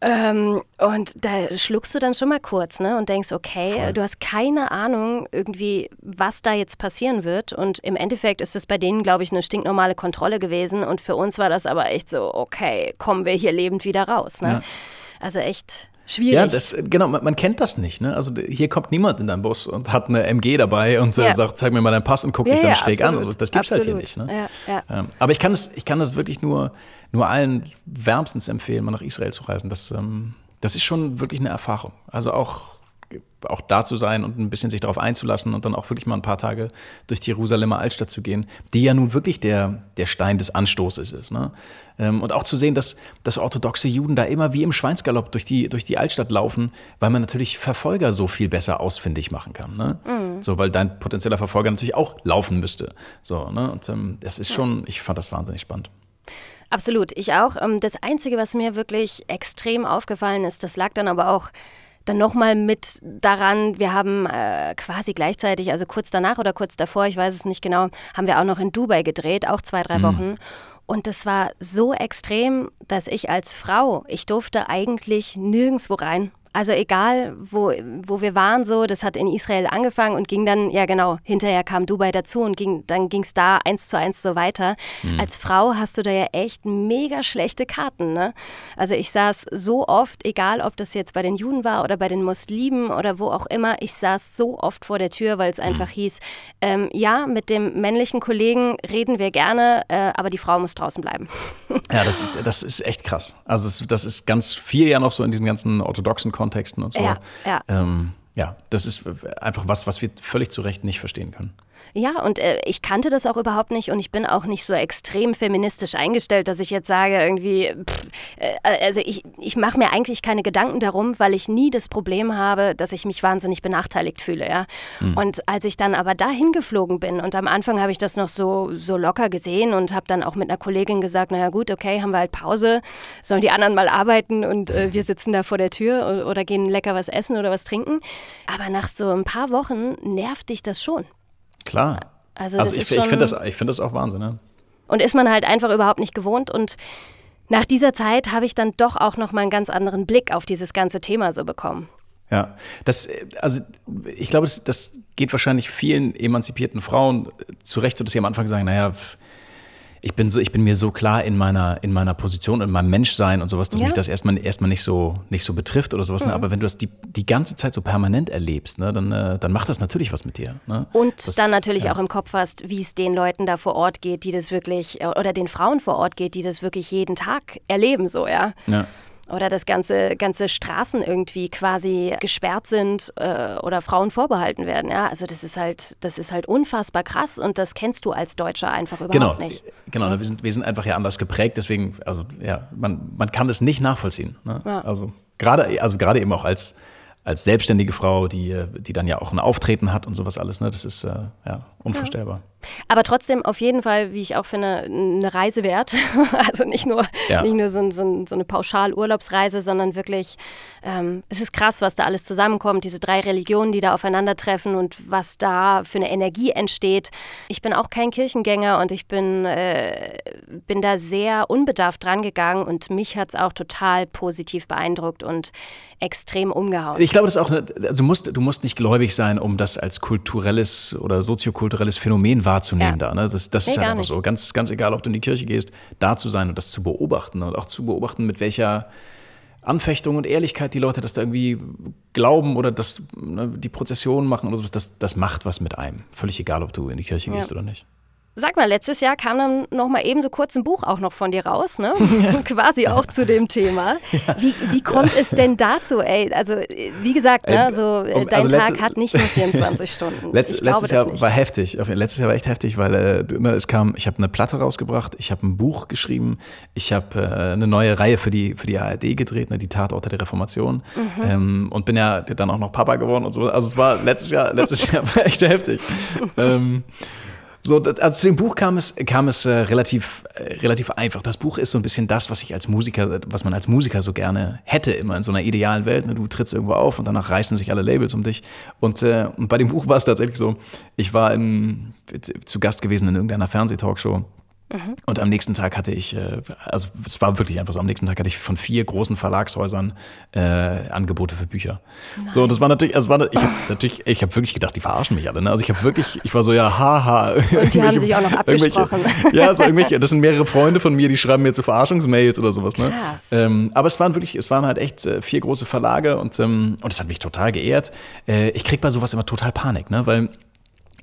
Ähm, und da schluckst du dann schon mal kurz ne, und denkst, okay, Voll. du hast keine Ahnung irgendwie, was da jetzt passieren wird. Und im Endeffekt ist es bei denen, glaube ich, eine stinknormale Kontrolle gewesen. Und für uns war das aber echt so, okay, kommen wir hier lebend wieder raus. Ne? Ja. Also echt Schwierig. Ja, das, genau, man, man, kennt das nicht. Ne? Also hier kommt niemand in deinen Bus und hat eine MG dabei und äh, ja. sagt, zeig mir mal deinen Pass und guckt ja, dich dann ja, schräg absolut. an. Also, das gibt's absolut. halt hier nicht. Ne? Ähm, aber ich kann, das, ich kann das wirklich nur, nur allen wärmstens empfehlen, mal nach Israel zu reisen. Das, ähm, das ist schon wirklich eine Erfahrung. Also auch auch da zu sein und ein bisschen sich darauf einzulassen und dann auch wirklich mal ein paar Tage durch die Jerusalemer Altstadt zu gehen, die ja nun wirklich der, der Stein des Anstoßes ist. Ne? Ähm, und auch zu sehen, dass, dass orthodoxe Juden da immer wie im Schweinsgalopp durch die, durch die Altstadt laufen, weil man natürlich Verfolger so viel besser ausfindig machen kann. Ne? Mhm. So, weil dein potenzieller Verfolger natürlich auch laufen müsste. So, ne? Und ähm, das ist schon, ich fand das wahnsinnig spannend. Absolut, ich auch. Ähm, das Einzige, was mir wirklich extrem aufgefallen ist, das lag dann aber auch dann nochmal mit daran, wir haben äh, quasi gleichzeitig, also kurz danach oder kurz davor, ich weiß es nicht genau, haben wir auch noch in Dubai gedreht, auch zwei, drei mhm. Wochen. Und das war so extrem, dass ich als Frau, ich durfte eigentlich nirgendwo rein. Also egal, wo, wo wir waren, so, das hat in Israel angefangen und ging dann, ja genau, hinterher kam Dubai dazu und ging, dann ging es da eins zu eins so weiter. Mhm. Als Frau hast du da ja echt mega schlechte Karten. Ne? Also ich saß so oft, egal ob das jetzt bei den Juden war oder bei den Muslimen oder wo auch immer, ich saß so oft vor der Tür, weil es mhm. einfach hieß, ähm, ja, mit dem männlichen Kollegen reden wir gerne, äh, aber die Frau muss draußen bleiben. Ja, das ist, das ist echt krass. Also das, das ist ganz viel ja noch so in diesen ganzen orthodoxen Kontext Kontexten und so. Ja, ja. Ähm, ja, das ist einfach was, was wir völlig zu Recht nicht verstehen können. Ja, und äh, ich kannte das auch überhaupt nicht und ich bin auch nicht so extrem feministisch eingestellt, dass ich jetzt sage, irgendwie, pff, äh, also ich, ich mache mir eigentlich keine Gedanken darum, weil ich nie das Problem habe, dass ich mich wahnsinnig benachteiligt fühle. Ja? Mhm. Und als ich dann aber dahin geflogen bin und am Anfang habe ich das noch so, so locker gesehen und habe dann auch mit einer Kollegin gesagt, naja gut, okay, haben wir halt Pause, sollen die anderen mal arbeiten und äh, wir sitzen da vor der Tür oder, oder gehen lecker was essen oder was trinken. Aber nach so ein paar Wochen nervt dich das schon. Klar. Also, also ich, ich finde das, find das auch Wahnsinn. Ne? Und ist man halt einfach überhaupt nicht gewohnt. Und nach dieser Zeit habe ich dann doch auch noch mal einen ganz anderen Blick auf dieses ganze Thema so bekommen. Ja, das, also ich glaube, das, das geht wahrscheinlich vielen emanzipierten Frauen zurecht, dass sie am Anfang sagen, naja, ich bin so, ich bin mir so klar in meiner, in meiner Position, in meinem Menschsein und sowas, dass ja. mich das erstmal, erstmal nicht so, nicht so betrifft oder sowas. Ne? Mhm. Ne? Aber wenn du das die, die ganze Zeit so permanent erlebst, ne, dann, äh, dann macht das natürlich was mit dir. Ne? Und das, dann natürlich ja. auch im Kopf hast, wie es den Leuten da vor Ort geht, die das wirklich, oder den Frauen vor Ort geht, die das wirklich jeden Tag erleben, so, ja. Ja oder dass ganze, ganze Straßen irgendwie quasi gesperrt sind äh, oder Frauen vorbehalten werden. Ja? Also das ist halt, das ist halt unfassbar krass und das kennst du als Deutscher einfach überhaupt genau, nicht. Genau, wir sind, wir sind einfach ja anders geprägt, deswegen, also ja, man, man kann es nicht nachvollziehen. Ne? Ja. Also gerade, also gerade eben auch als als selbstständige Frau, die, die dann ja auch ein Auftreten hat und sowas alles. Ne? Das ist äh, ja unvorstellbar. Ja. Aber trotzdem auf jeden Fall, wie ich auch finde, eine Reise wert. also nicht nur, ja. nicht nur so, so, so eine Pauschal-Urlaubsreise, sondern wirklich, ähm, es ist krass, was da alles zusammenkommt, diese drei Religionen, die da aufeinandertreffen und was da für eine Energie entsteht. Ich bin auch kein Kirchengänger und ich bin, äh, bin da sehr unbedarft dran gegangen und mich hat es auch total positiv beeindruckt und extrem umgehauen. Ich glaube, das ist auch, also du musst, du musst nicht gläubig sein, um das als kulturelles oder soziokulturelles Phänomen wahrzunehmen ja. da. Ne? Das, das nee, ist halt einfach nicht. so. Ganz, ganz egal, ob du in die Kirche gehst, da zu sein und das zu beobachten und auch zu beobachten, mit welcher Anfechtung und Ehrlichkeit die Leute das da irgendwie glauben oder das, ne, die Prozessionen machen oder sowas, das, das macht was mit einem. Völlig egal, ob du in die Kirche ja. gehst oder nicht. Sag mal, letztes Jahr kam dann noch mal eben so kurz ein Buch auch noch von dir raus, ne? Quasi auch zu dem Thema. Wie, wie kommt es denn dazu, ey? Also, wie gesagt, ne, so, äh, dein also Tag letzte, hat nicht nur 24 Stunden. Letz, letztes Jahr nicht. war heftig. Letztes Jahr war echt heftig, weil äh, ne, es kam, ich habe eine Platte rausgebracht, ich habe ein Buch geschrieben, ich habe äh, eine neue Reihe für die, für die ARD gedreht, ne, die Tatorte der Reformation. Mhm. Ähm, und bin ja dann auch noch Papa geworden und so. Also es war letztes Jahr, letztes Jahr war echt heftig. ähm, so, also zu dem Buch kam es, kam es äh, relativ, äh, relativ einfach. Das Buch ist so ein bisschen das, was ich als Musiker, was man als Musiker so gerne hätte, immer in so einer idealen Welt. Ne? Du trittst irgendwo auf und danach reißen sich alle Labels um dich. Und, äh, und bei dem Buch war es tatsächlich so, ich war in, zu Gast gewesen in irgendeiner Fernsehtalkshow Mhm. Und am nächsten Tag hatte ich, äh, also es war wirklich einfach so, am nächsten Tag hatte ich von vier großen Verlagshäusern äh, Angebote für Bücher. Nein. So, und das war natürlich, also war, ich habe natürlich, ich habe wirklich gedacht, die verarschen mich alle. Ne? Also ich habe wirklich, ich war so, ja, haha. Und die haben sich auch noch abgesprochen. Ja, so irgendwelche, das sind mehrere Freunde von mir, die schreiben mir zu Verarschungsmails oder sowas. Ne? Krass. Ähm, aber es waren wirklich, es waren halt echt äh, vier große Verlage und, ähm, und das hat mich total geehrt. Äh, ich krieg bei sowas immer total Panik, ne? weil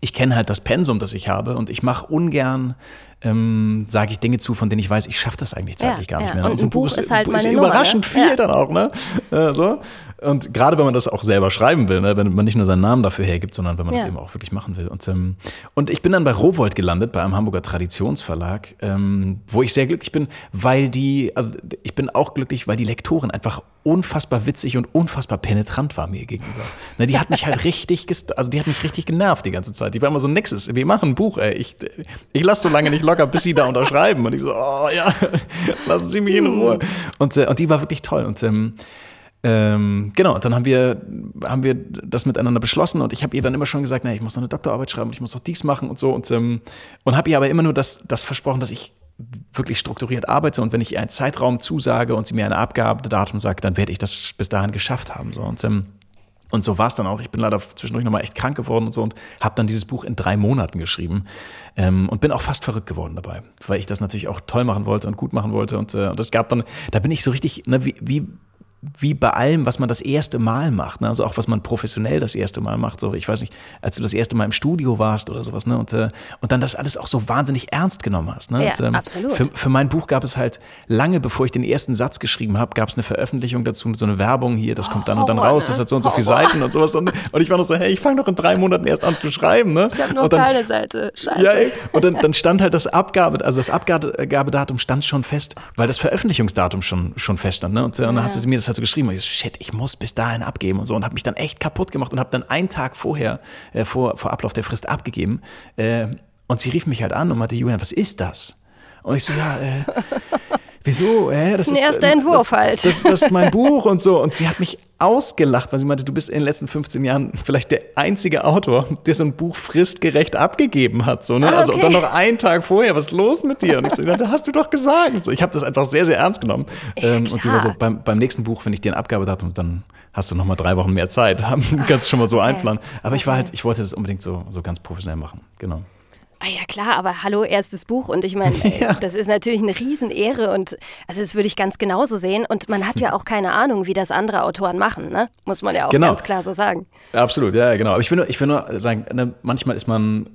ich kenne halt das Pensum, das ich habe und ich mache ungern, ähm, sage ich Dinge zu, von denen ich weiß, ich schaffe das eigentlich zeitlich ja, gar nicht ja. mehr. Und, und so ein Buch ist, ist halt ist meine überraschend Nummer, ne? viel ja. dann auch, ne? Äh, so. Und gerade wenn man das auch selber schreiben will, ne? wenn man nicht nur seinen Namen dafür hergibt, sondern wenn man Ja. das eben auch wirklich machen will. Und, ähm, und ich bin dann bei Rowold gelandet, bei einem Hamburger Traditionsverlag, ähm, wo ich sehr glücklich bin, weil die, also ich bin auch glücklich, weil die Lektorin einfach unfassbar witzig und unfassbar penetrant war mir gegenüber. Ne, die hat mich halt richtig, also die hat mich richtig genervt die ganze Zeit. Die war immer so, nixes, wir machen ein Buch, ey. Ich, ich lasse so lange nicht locker, bis sie da unterschreiben. Und ich so, oh ja, lassen Sie mich in Ruhe. Und, äh, und die war wirklich toll. Und ähm, ähm, genau, dann haben wir, haben wir das miteinander beschlossen und ich habe ihr dann immer schon gesagt, na, ich muss noch eine Doktorarbeit schreiben, ich muss noch dies machen und so und, ähm, und habe ihr aber immer nur das, das versprochen, dass ich wirklich strukturiert arbeite und wenn ich ihr einen Zeitraum zusage und sie mir ein Abgabedatum sagt, dann werde ich das bis dahin geschafft haben. So. Und, ähm, und so war es dann auch. Ich bin leider zwischendurch nochmal echt krank geworden und so und habe dann dieses Buch in drei Monaten geschrieben ähm, und bin auch fast verrückt geworden dabei, weil ich das natürlich auch toll machen wollte und gut machen wollte. Und, äh, und es gab dann, da bin ich so richtig, ne, wie, wie wie bei allem, was man das erste Mal macht, ne? also auch was man professionell das erste Mal macht, so ich weiß nicht, als du das erste Mal im Studio warst oder sowas, ne? und, äh, und dann das alles auch so wahnsinnig ernst genommen hast. Ne? Ja, und, ähm, absolut. Für, für mein Buch gab es halt lange, bevor ich den ersten Satz geschrieben habe, gab es eine Veröffentlichung dazu, so eine Werbung hier, das kommt dann und dann Horror, raus, ne? das hat so und so viele. Seiten und sowas. Und, und ich war noch so, hey, ich fange doch in drei Monaten erst an zu schreiben. Ne? Ich habe noch dann, keine Seite. Scheiße. ja, ey. und dann, dann stand halt das Abgabe, also das Abgabedatum stand schon fest, weil das Veröffentlichungsdatum schon, schon feststand. Ne? Und, äh, und dann hat sie mir das halt so geschrieben. Ich so, shit, ich muss bis dahin abgeben und so. Und habe mich dann echt kaputt gemacht und habe dann einen Tag vorher, äh, vor, vor Ablauf der Frist abgegeben. Äh, und sie rief mich halt an und meinte, Julian, was ist das? Und ich so, ja, äh, wieso? Äh, das ist ein erster äh, Entwurf das, halt. Das, das ist mein Buch und so. Und sie hat mich ausgelacht, weil sie meinte, du bist in den letzten 15 Jahren vielleicht der einzige Autor, der so ein Buch fristgerecht abgegeben hat. So, ne? Ah, Also und okay. dann noch einen Tag vorher, was ist los mit dir? Und ich so, ja, das hast du doch gesagt. Und so, ich habe das einfach sehr, sehr ernst genommen. Ähm, und sie war so, beim, beim nächsten Buch, wenn ich dir eine Abgabe hatte, dann hast du noch mal drei Wochen mehr Zeit. Kannst du schon mal so einplanen. Aber ich war halt, ich wollte das unbedingt so, so ganz professionell machen. Genau. Ah ja klar, aber hallo, erstes Buch und ich meine, äh, das ist natürlich eine Riesenehre und also das würde ich ganz genauso sehen und man hat ja auch keine Ahnung, wie das andere Autoren machen, ne? Muss man ja auch Genau. ganz klar so sagen. Absolut, ja, ja, genau. Aber ich will nur, ich will nur sagen, ne, manchmal ist man,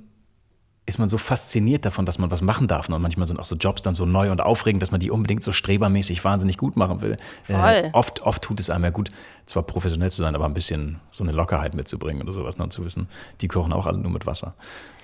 ist man so fasziniert davon, dass man was machen darf. ne? Und manchmal sind auch so Jobs dann so neu und aufregend, dass man die unbedingt so strebermäßig wahnsinnig gut machen will. Voll. Äh, oft, oft tut es einem ja gut, zwar professionell zu sein, aber ein bisschen so eine Lockerheit mitzubringen oder sowas, ne? und zu wissen, die kochen auch alle nur mit Wasser.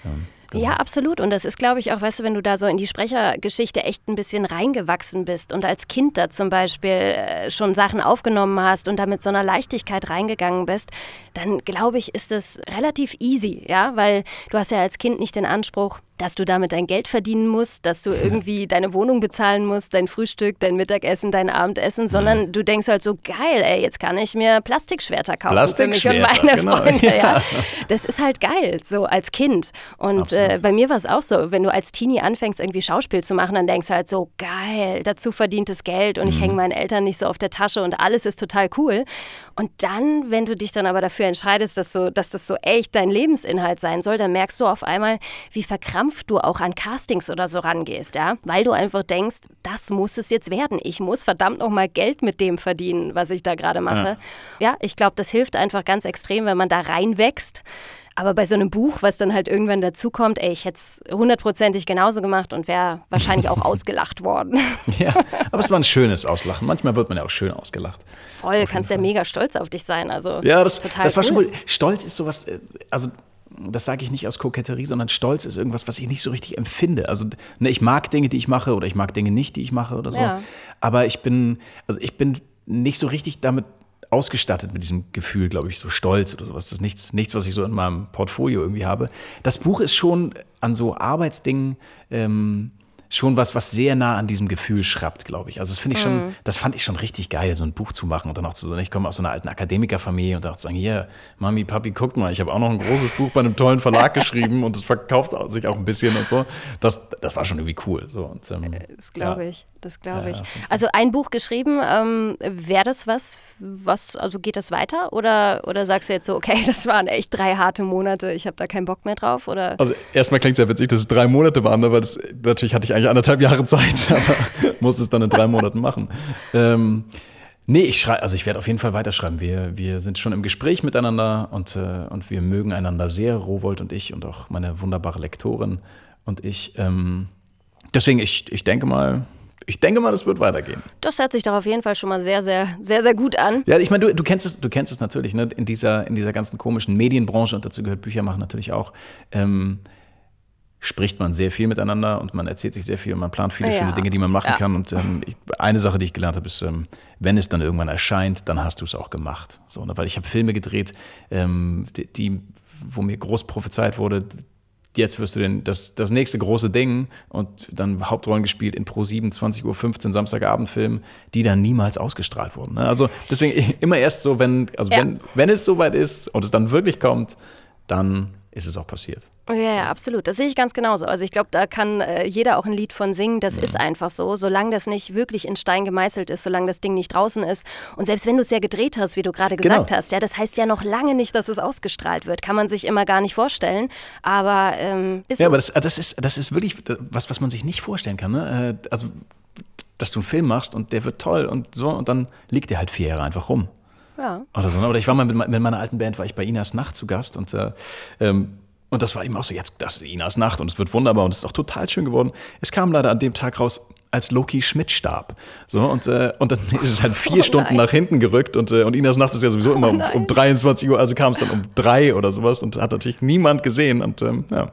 Ähm, Ja, absolut. Und das ist, glaube ich, auch, weißt du, wenn du da so in die Sprechergeschichte echt ein bisschen reingewachsen bist und als Kind da zum Beispiel äh, schon Sachen aufgenommen hast und da mit so einer Leichtigkeit reingegangen bist, dann glaube ich, ist das relativ easy, ja, weil du hast ja als Kind nicht den Anspruch, dass du damit dein Geld verdienen musst, dass du irgendwie deine Wohnung bezahlen musst, dein Frühstück, dein Mittagessen, dein Abendessen, sondern du denkst halt so, geil, ey, jetzt kann ich mir Plastikschwerter kaufen für mich und Plastikschwerter, meine genau. Freunde, ja. Ja. Das ist halt geil, so als Kind. Und äh, bei mir war es auch so, wenn du als Teenie anfängst, irgendwie Schauspiel zu machen, dann denkst du halt so, geil, dazu verdientes Geld und ich hänge meinen Eltern nicht so auf der Tasche und alles ist total cool. Und dann, wenn du dich dann aber dafür entscheidest, dass, so, dass das so echt dein Lebensinhalt sein soll, dann merkst du auf einmal, wie verkrampft du auch an Castings oder so rangehst, ja? Weil du einfach denkst, das muss es jetzt werden. Ich muss verdammt nochmal Geld mit dem verdienen, was ich da gerade mache. Ja, ich glaube, das hilft einfach ganz extrem, wenn man da reinwächst. Aber bei so einem Buch, was dann halt irgendwann dazukommt, ey, ich hätte es hundertprozentig genauso gemacht und wäre wahrscheinlich auch ausgelacht worden. Ja, aber es war ein schönes Auslachen. Manchmal wird man ja auch schön ausgelacht. Voll, kannst ja mega stolz auf dich sein. Also Ja, das, total das war schon cool. cool. Stolz ist sowas, äh, also das sage ich nicht aus Koketterie, sondern Stolz ist irgendwas, was ich nicht so richtig empfinde. Also ne, ich mag Dinge, die ich mache oder ich mag Dinge nicht, die ich mache oder so. Ja. Aber ich bin, also ich bin nicht so richtig damit ausgestattet mit diesem Gefühl, glaube ich, so stolz oder sowas. Das ist nichts, nichts, was ich so in meinem Portfolio irgendwie habe. Das Buch ist schon an so Arbeitsdingen ähm, schon was, was sehr nah an diesem Gefühl schrappt, glaube ich. Also das finde ich schon, das fand ich schon richtig geil, so ein Buch zu machen und dann auch zu sagen, ich komme aus so einer alten Akademikerfamilie und dann auch zu sagen, hier, Mami, Papi, guckt mal, ich habe auch noch ein großes Buch bei einem tollen Verlag geschrieben und es verkauft sich auch ein bisschen und so. Das, das war schon irgendwie cool. So. Und, ähm, Das glaube ja. ich, das glaube ich. ja. Also ein Buch geschrieben, ähm, wäre das was, was, also geht das weiter? Oder, oder sagst du jetzt so, okay, das waren echt drei harte Monate, ich habe da keinen Bock mehr drauf? Oder? Also erstmal klingt es ja witzig, dass es drei Monate waren, ne, weil das, natürlich hatte ich eigentlich anderthalb Jahre Zeit, aber musste es dann in drei Monaten machen. Ähm, nee, ich schreibe, also ich werde auf jeden Fall weiterschreiben. Wir, wir sind schon im Gespräch miteinander und, äh, und wir mögen einander sehr, Rowold und ich und auch meine wunderbare Lektorin und ich. Ähm, deswegen, ich, ich denke mal, ich denke mal, das wird weitergehen. Das hört sich doch auf jeden Fall schon mal sehr, sehr, sehr, sehr gut an. Ja, ich meine, du, du kennst es, du kennst es natürlich, ne? In dieser, in dieser ganzen komischen Medienbranche und dazu gehört Bücher machen natürlich auch. Ähm, spricht man sehr viel miteinander und man erzählt sich sehr viel und man plant viele Ja. schöne Dinge, die man machen Ja. kann. Und ähm, ich, eine Sache, die ich gelernt habe, ist, ähm, wenn es dann irgendwann erscheint, dann hast du es auch gemacht. So, ne? Weil ich habe Filme gedreht, ähm, die, wo mir groß prophezeit wurde, jetzt wirst du denn das, das nächste große Ding und dann Hauptrollen gespielt in Pro 7, 20 Uhr 15 Samstagabendfilmen, die dann niemals ausgestrahlt wurden. Ne? Also deswegen immer erst so, wenn, also Ja. wenn, wenn es soweit ist und es dann wirklich kommt, dann ist es auch passiert. Ja, ja, absolut. Das sehe ich ganz genauso. Also ich glaube, da kann äh, jeder auch ein Lied von singen. Das ist einfach so. Solange das nicht wirklich in Stein gemeißelt ist, solange das Ding nicht draußen ist. Und selbst wenn du es ja gedreht hast, wie du gerade gesagt Genau. hast, ja, das heißt ja noch lange nicht, dass es ausgestrahlt wird. Kann man sich immer gar nicht vorstellen. Aber ähm, ist Ja, so. aber das, das, ist, das ist wirklich was, was man sich nicht vorstellen kann. Ne? Äh, Also, dass du einen Film machst und der wird toll und so und dann liegt der halt vier Jahre einfach rum. ja. Oder so. ne? Oder ich war mal mit, mit meiner alten Band, war ich bei Inas Nacht zu Gast und, äh, ähm, und das war eben auch so, jetzt, das ist Inas Nacht und es wird wunderbar und es ist auch total schön geworden. Es kam leider an dem Tag raus, als Loki Schmidt starb. So, und, äh, und dann ist es halt vier Oh Stunden nach hinten gerückt und, äh, und Inas Nacht ist ja sowieso immer um, nein. um 23 Uhr, also kam es dann um drei oder sowas und hat natürlich niemand gesehen. Und ähm, ja,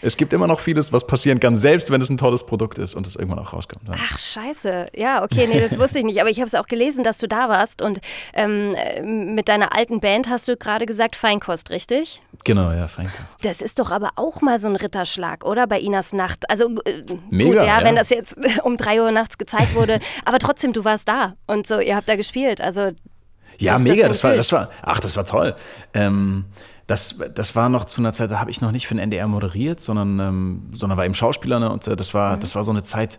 es gibt immer noch vieles, was passieren kann, selbst wenn es ein tolles Produkt ist und es irgendwann auch rauskommt. Ja. Ach, scheiße. Ja, okay, nee, das wusste ich nicht. Aber ich habe es auch gelesen, dass du da warst. Und ähm, äh, mit deiner alten Band hast du gerade gesagt Feinkost, richtig? Genau, ja, Feinkost. Das ist doch aber auch mal so ein Ritterschlag, oder? Bei Inas Nacht. Also äh, Mega, gut, ja, ja. wenn das jetzt um drei Uhr nachts gezeigt wurde. aber trotzdem, du warst da. Und so, ihr habt da gespielt. Also Ja, das mega, das, war, das war, ach, das war toll. Ähm, das, das war noch zu einer Zeit, da habe ich noch nicht für den NDR moderiert, sondern, ähm, sondern war eben Schauspieler, ne? Und äh, das war, das war so eine Zeit,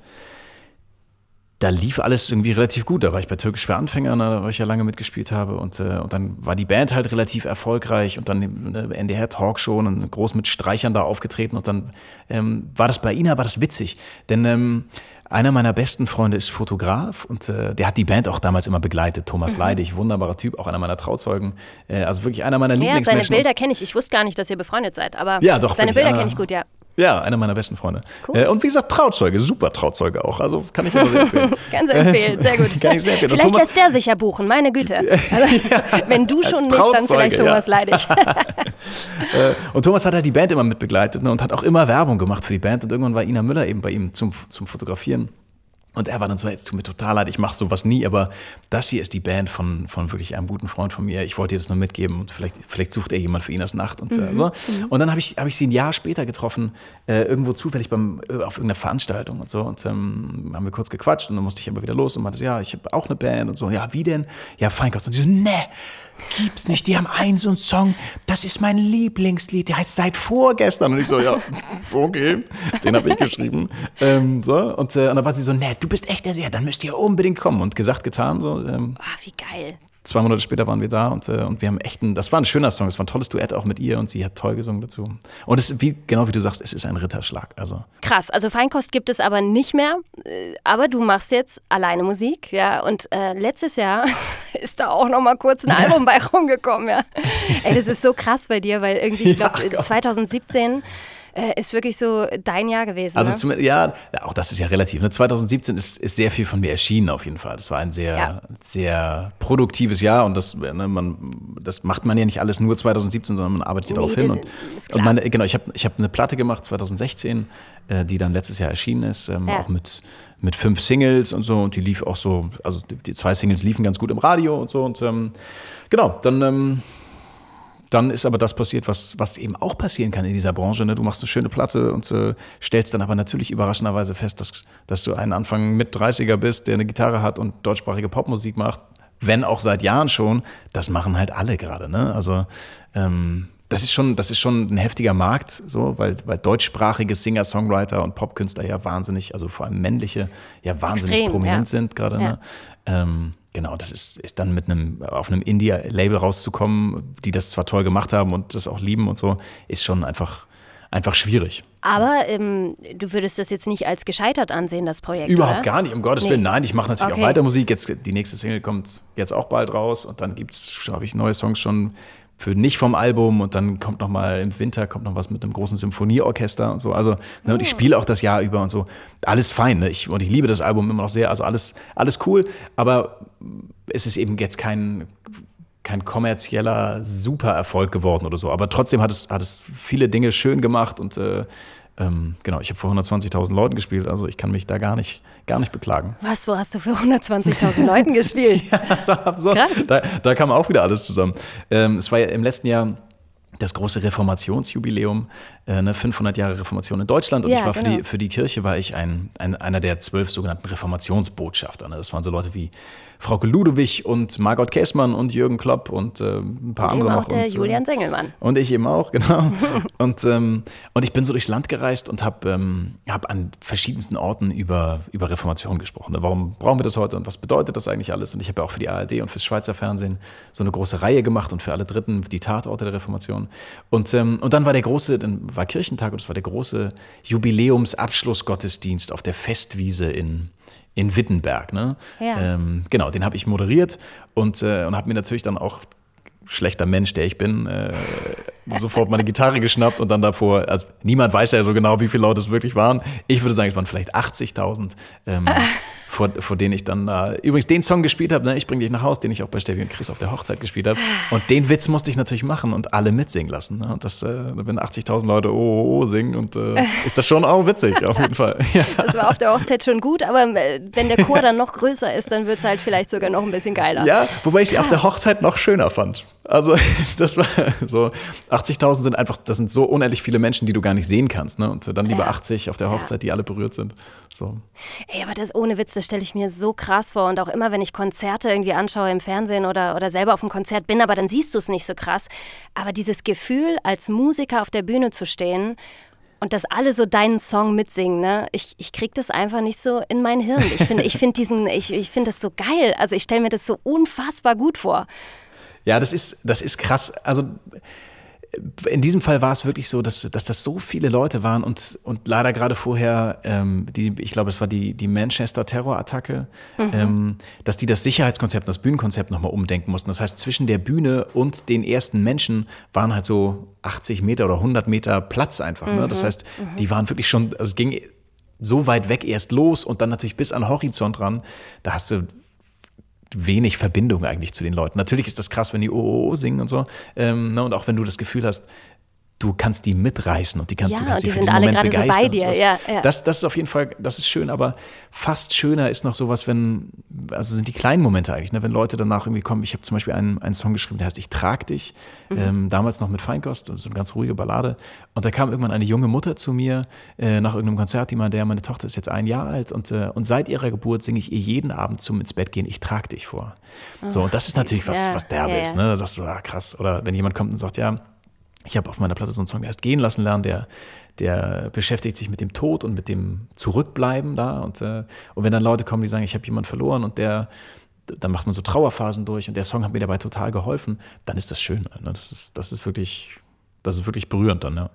da lief alles irgendwie relativ gut. Da war ich bei Türkisch für Anfänger, ne, wo ich ja lange mitgespielt habe. Und, äh, und dann war die Band halt relativ erfolgreich und dann eine NDR-Talkshow und groß mit Streichern da aufgetreten. Und dann ähm, war das bei Ina, war das witzig. Denn ähm, einer meiner besten Freunde ist Fotograf und äh, der hat die Band auch damals immer begleitet. Thomas Leidig, wunderbarer Typ, auch einer meiner Trauzeugen. Äh, also wirklich einer meiner ja, seine Lieblingsmenschen. Bilder kenne ich. Ich wusste gar nicht, dass ihr befreundet seid. Aber Ja, doch, seine Bilder kenne ich gut, ja. Ja, einer meiner besten Freunde. Cool. Äh, und wie gesagt, Trauzeuge, super Trauzeuge auch. Also kann ich immer sehr empfehlen. Ganz empfehlen, sehr gut. Kann ich sehr empfehlen. Vielleicht lässt der sich ja buchen, meine Güte. Also, wenn du schon nicht, dann vielleicht Thomas ja. Leidig. Und Thomas hat halt die Band immer mit begleitet ne, und hat auch immer Werbung gemacht für die Band. Und irgendwann war Ina Müller eben bei ihm zum, zum Fotografieren. Und er war dann so, jetzt tut mir total leid, ich mache sowas nie, aber das hier ist die Band von, von wirklich einem guten Freund von mir. Ich wollte dir das nur mitgeben und vielleicht, vielleicht sucht er jemand für Inas Nacht und äh, so. Und dann habe ich, hab ich sie ein Jahr später getroffen, äh, irgendwo zufällig beim, äh, auf irgendeiner Veranstaltung und so. Und ähm, haben wir kurz gequatscht und dann musste ich aber wieder los und meinte, ja, ich habe auch eine Band und so. Ja, wie denn? Ja, Feinkost. Und sie so, ne, gibt's nicht. Die haben einen so einen Song, das ist mein Lieblingslied, der heißt Seit vorgestern. Und ich so, ja, okay, den habe ich geschrieben. Ähm, so, und, äh, und dann war sie so, ne, du bist echt der Seher, dann müsst ihr unbedingt kommen. Und gesagt, getan. So, ähm, Ah, wie geil. Zwei Monate später waren wir da und, äh, und wir haben echt ein, das war ein schöner Song, es war ein tolles Duett auch mit ihr und sie hat toll gesungen dazu. Und es ist, wie, genau wie du sagst, es ist ein Ritterschlag. Also, Krass, also Feinkost gibt es aber nicht mehr, äh, aber du machst jetzt alleine Musik, ja, und äh, letztes Jahr ist da auch noch mal kurz ein Album bei rumgekommen, ja. Ey, das ist so krass bei dir, weil irgendwie, ich Ja, glaube, Gott. 2017 äh, ist wirklich so dein Jahr gewesen. Also ne? zum, ja, auch das ist ja relativ. Ne? 2017 ist, ist sehr viel von mir erschienen auf jeden Fall. Das war ein sehr, Ja. sehr produktives Jahr und das, ne, man, das macht man ja nicht alles nur 2017, sondern man arbeitet ja Nee, darauf hin. Und, und meine, genau, ich habe ich hab eine Platte gemacht 2016, äh, die dann letztes Jahr erschienen ist, ähm, Ja. auch mit, mit fünf Singles und so und die lief auch so, also die, die zwei Singles liefen ganz gut im Radio und so und ähm, genau, dann ähm, dann ist aber das passiert, was, was eben auch passieren kann in dieser Branche. Ne? Du machst eine schöne Platte und äh, stellst dann aber natürlich überraschenderweise fest, dass, dass du einen Anfang mit 30er bist, der eine Gitarre hat und deutschsprachige Popmusik macht. Wenn auch seit Jahren schon. Das machen halt alle gerade. Ne? Also ähm, das ist schon, das ist schon ein heftiger Markt, so, weil, weil deutschsprachige Singer, Songwriter und Popkünstler ja wahnsinnig, also vor allem männliche, ja wahnsinnig Extrem, prominent ja. sind gerade. Ja. Ne? Ähm, genau, das ist, ist dann mit einem, auf einem Indie-Label rauszukommen, die das zwar toll gemacht haben und das auch lieben und so, ist schon einfach, einfach schwierig. aber ähm, du würdest das jetzt nicht als gescheitert ansehen, das Projekt, Überhaupt oder? gar nicht, um Gottes Nee. Willen. Nein, ich mache natürlich Okay. auch weiter Musik. Jetzt, die nächste Single kommt jetzt auch bald raus und dann gibt's, habe ich neue Songs schon für nicht vom Album und dann kommt noch mal im Winter kommt noch was mit einem großen Symphonieorchester und so. Also ne, und ich Oh. spiele auch das Jahr über und so. Alles fein. Ne? Ich, und ich liebe das Album immer noch sehr. Also alles, alles cool. Aber es ist eben jetzt kein kein kommerzieller Supererfolg geworden oder so. Aber trotzdem hat es, hat es viele Dinge schön gemacht und äh, ähm, genau, ich habe vor 120.000 Leuten gespielt, also ich kann mich da gar nicht, gar nicht beklagen. Was, wo hast du für 120.000 Leuten gespielt? Also, so, Krass. Da, da kam auch wieder alles zusammen. Ähm, es war ja im letzten Jahr das große Reformationsjubiläum, äh, ne, 500 Jahre Reformation in Deutschland. Und Ja, ich war für, genau. die, für die Kirche war ich ein, ein, einer der zwölf sogenannten Reformationsbotschafter. Ne? Das waren so Leute wie Frauke Ludewig und Margot Käßmann und Jürgen Klopp und äh, ein paar Eben andere auch noch. der und, äh, Julian Sengelmann. und ich eben auch, genau. und, ähm, und ich bin so durchs Land gereist und habe ähm, hab an verschiedensten Orten über, über Reformation gesprochen. Ne? Warum brauchen wir das heute und was bedeutet das eigentlich alles? Und ich habe ja auch für die ARD und fürs Schweizer Fernsehen so eine große Reihe gemacht und für alle Dritten die Tatorte der Reformation. Und, ähm, und dann war der große, dann war Kirchentag und es war der große Jubiläumsabschlussgottesdienst auf der Festwiese in, in Wittenberg. Ne? Ja. Ähm, genau, den habe ich moderiert und, äh, und habe mir natürlich dann auch schlechter Mensch, der ich bin, äh, sofort meine Gitarre geschnappt und dann davor, also niemand weiß ja so genau, wie viele Leute es wirklich waren. Ich würde sagen, es waren vielleicht 80.000, ähm, vor, vor denen ich dann da, übrigens den Song gespielt habe, ne, ich bring dich nach Haus, den ich auch bei Steffi und Chris auf der Hochzeit gespielt habe. Und den Witz musste ich natürlich machen und alle mitsingen lassen. Ne? Und das, äh, wenn 80.000 Leute oh, oh, oh singen und äh, ist das schon auch witzig, auf jeden Fall. Ja. Das war auf der Hochzeit schon gut, aber äh, wenn der Chor dann noch größer ist, dann wird es halt vielleicht sogar noch ein bisschen geiler. Ja, wobei ich sie auf der Hochzeit noch schöner fand. Also, das war so, 80.000 sind einfach, das sind so unendlich viele Menschen, die du gar nicht sehen kannst. Ne? Und dann lieber Ja. 80 auf der Hochzeit, die alle berührt sind. So. Ey, aber das ohne Witz, das stelle ich mir so krass vor. Und auch immer, wenn ich Konzerte irgendwie anschaue im Fernsehen oder, oder selber auf einem Konzert bin, aber dann siehst du es nicht so krass. Aber dieses Gefühl, als Musiker auf der Bühne zu stehen und dass alle so deinen Song mitsingen, ne? Ich, ich krieg das einfach nicht so in mein Hirn. Ich finde ich find diesen, ich, ich finde das so geil. Also ich stelle mir das so unfassbar gut vor. Ja, das ist, das ist krass. Also in diesem Fall war es wirklich so, dass, dass das so viele Leute waren und, und leider gerade vorher, ähm, die, ich glaube, es war die, die Manchester-Terrorattacke, ähm, dass die das Sicherheitskonzept, das Bühnenkonzept nochmal umdenken mussten. Das heißt, zwischen der Bühne und den ersten Menschen waren halt so 80 Meter oder 100 Meter Platz einfach. Ne? Das heißt, die waren wirklich schon, also es ging so weit weg erst los und dann natürlich bis an Horizont ran. Da hast du wenig Verbindung eigentlich zu den Leuten. Natürlich ist das krass, wenn die OOO singen und so. Ähm, ne, und auch wenn du das Gefühl hast, du kannst die mitreißen und die, kann, Ja, du kannst die für sind diesen alle Moment gerade so begeistern. bei dir, ja, ja. Das, das ist auf jeden Fall, das ist schön, aber fast schöner ist noch sowas, wenn, also sind die kleinen Momente eigentlich, ne? wenn Leute danach irgendwie kommen. Ich habe zum Beispiel einen, einen Song geschrieben, der heißt Ich trag dich, Mhm. ähm, damals noch mit Feinkost, so eine ganz ruhige Ballade. Und da kam irgendwann eine junge Mutter zu mir äh, nach irgendeinem Konzert, die meinte, ja, meine Tochter ist jetzt ein Jahr alt und, äh, und seit ihrer Geburt singe ich ihr jeden Abend zum ins Bett gehen, ich trag dich vor. So, und das ist natürlich was, was derbe ist, ne? Da sagst du, ah, krass. Oder wenn jemand kommt und sagt, ja, ich habe auf meiner Platte so einen Song, heißt Gehen lassen lernen, der, der beschäftigt sich mit dem Tod und mit dem Zurückbleiben da. Und, äh, und wenn dann Leute kommen, die sagen, ich habe jemanden verloren und der, dann macht man so Trauerphasen durch und der Song hat mir dabei total geholfen, dann ist das schön. Ne? Das, ist, das ist wirklich, das ist wirklich berührend dann, ja.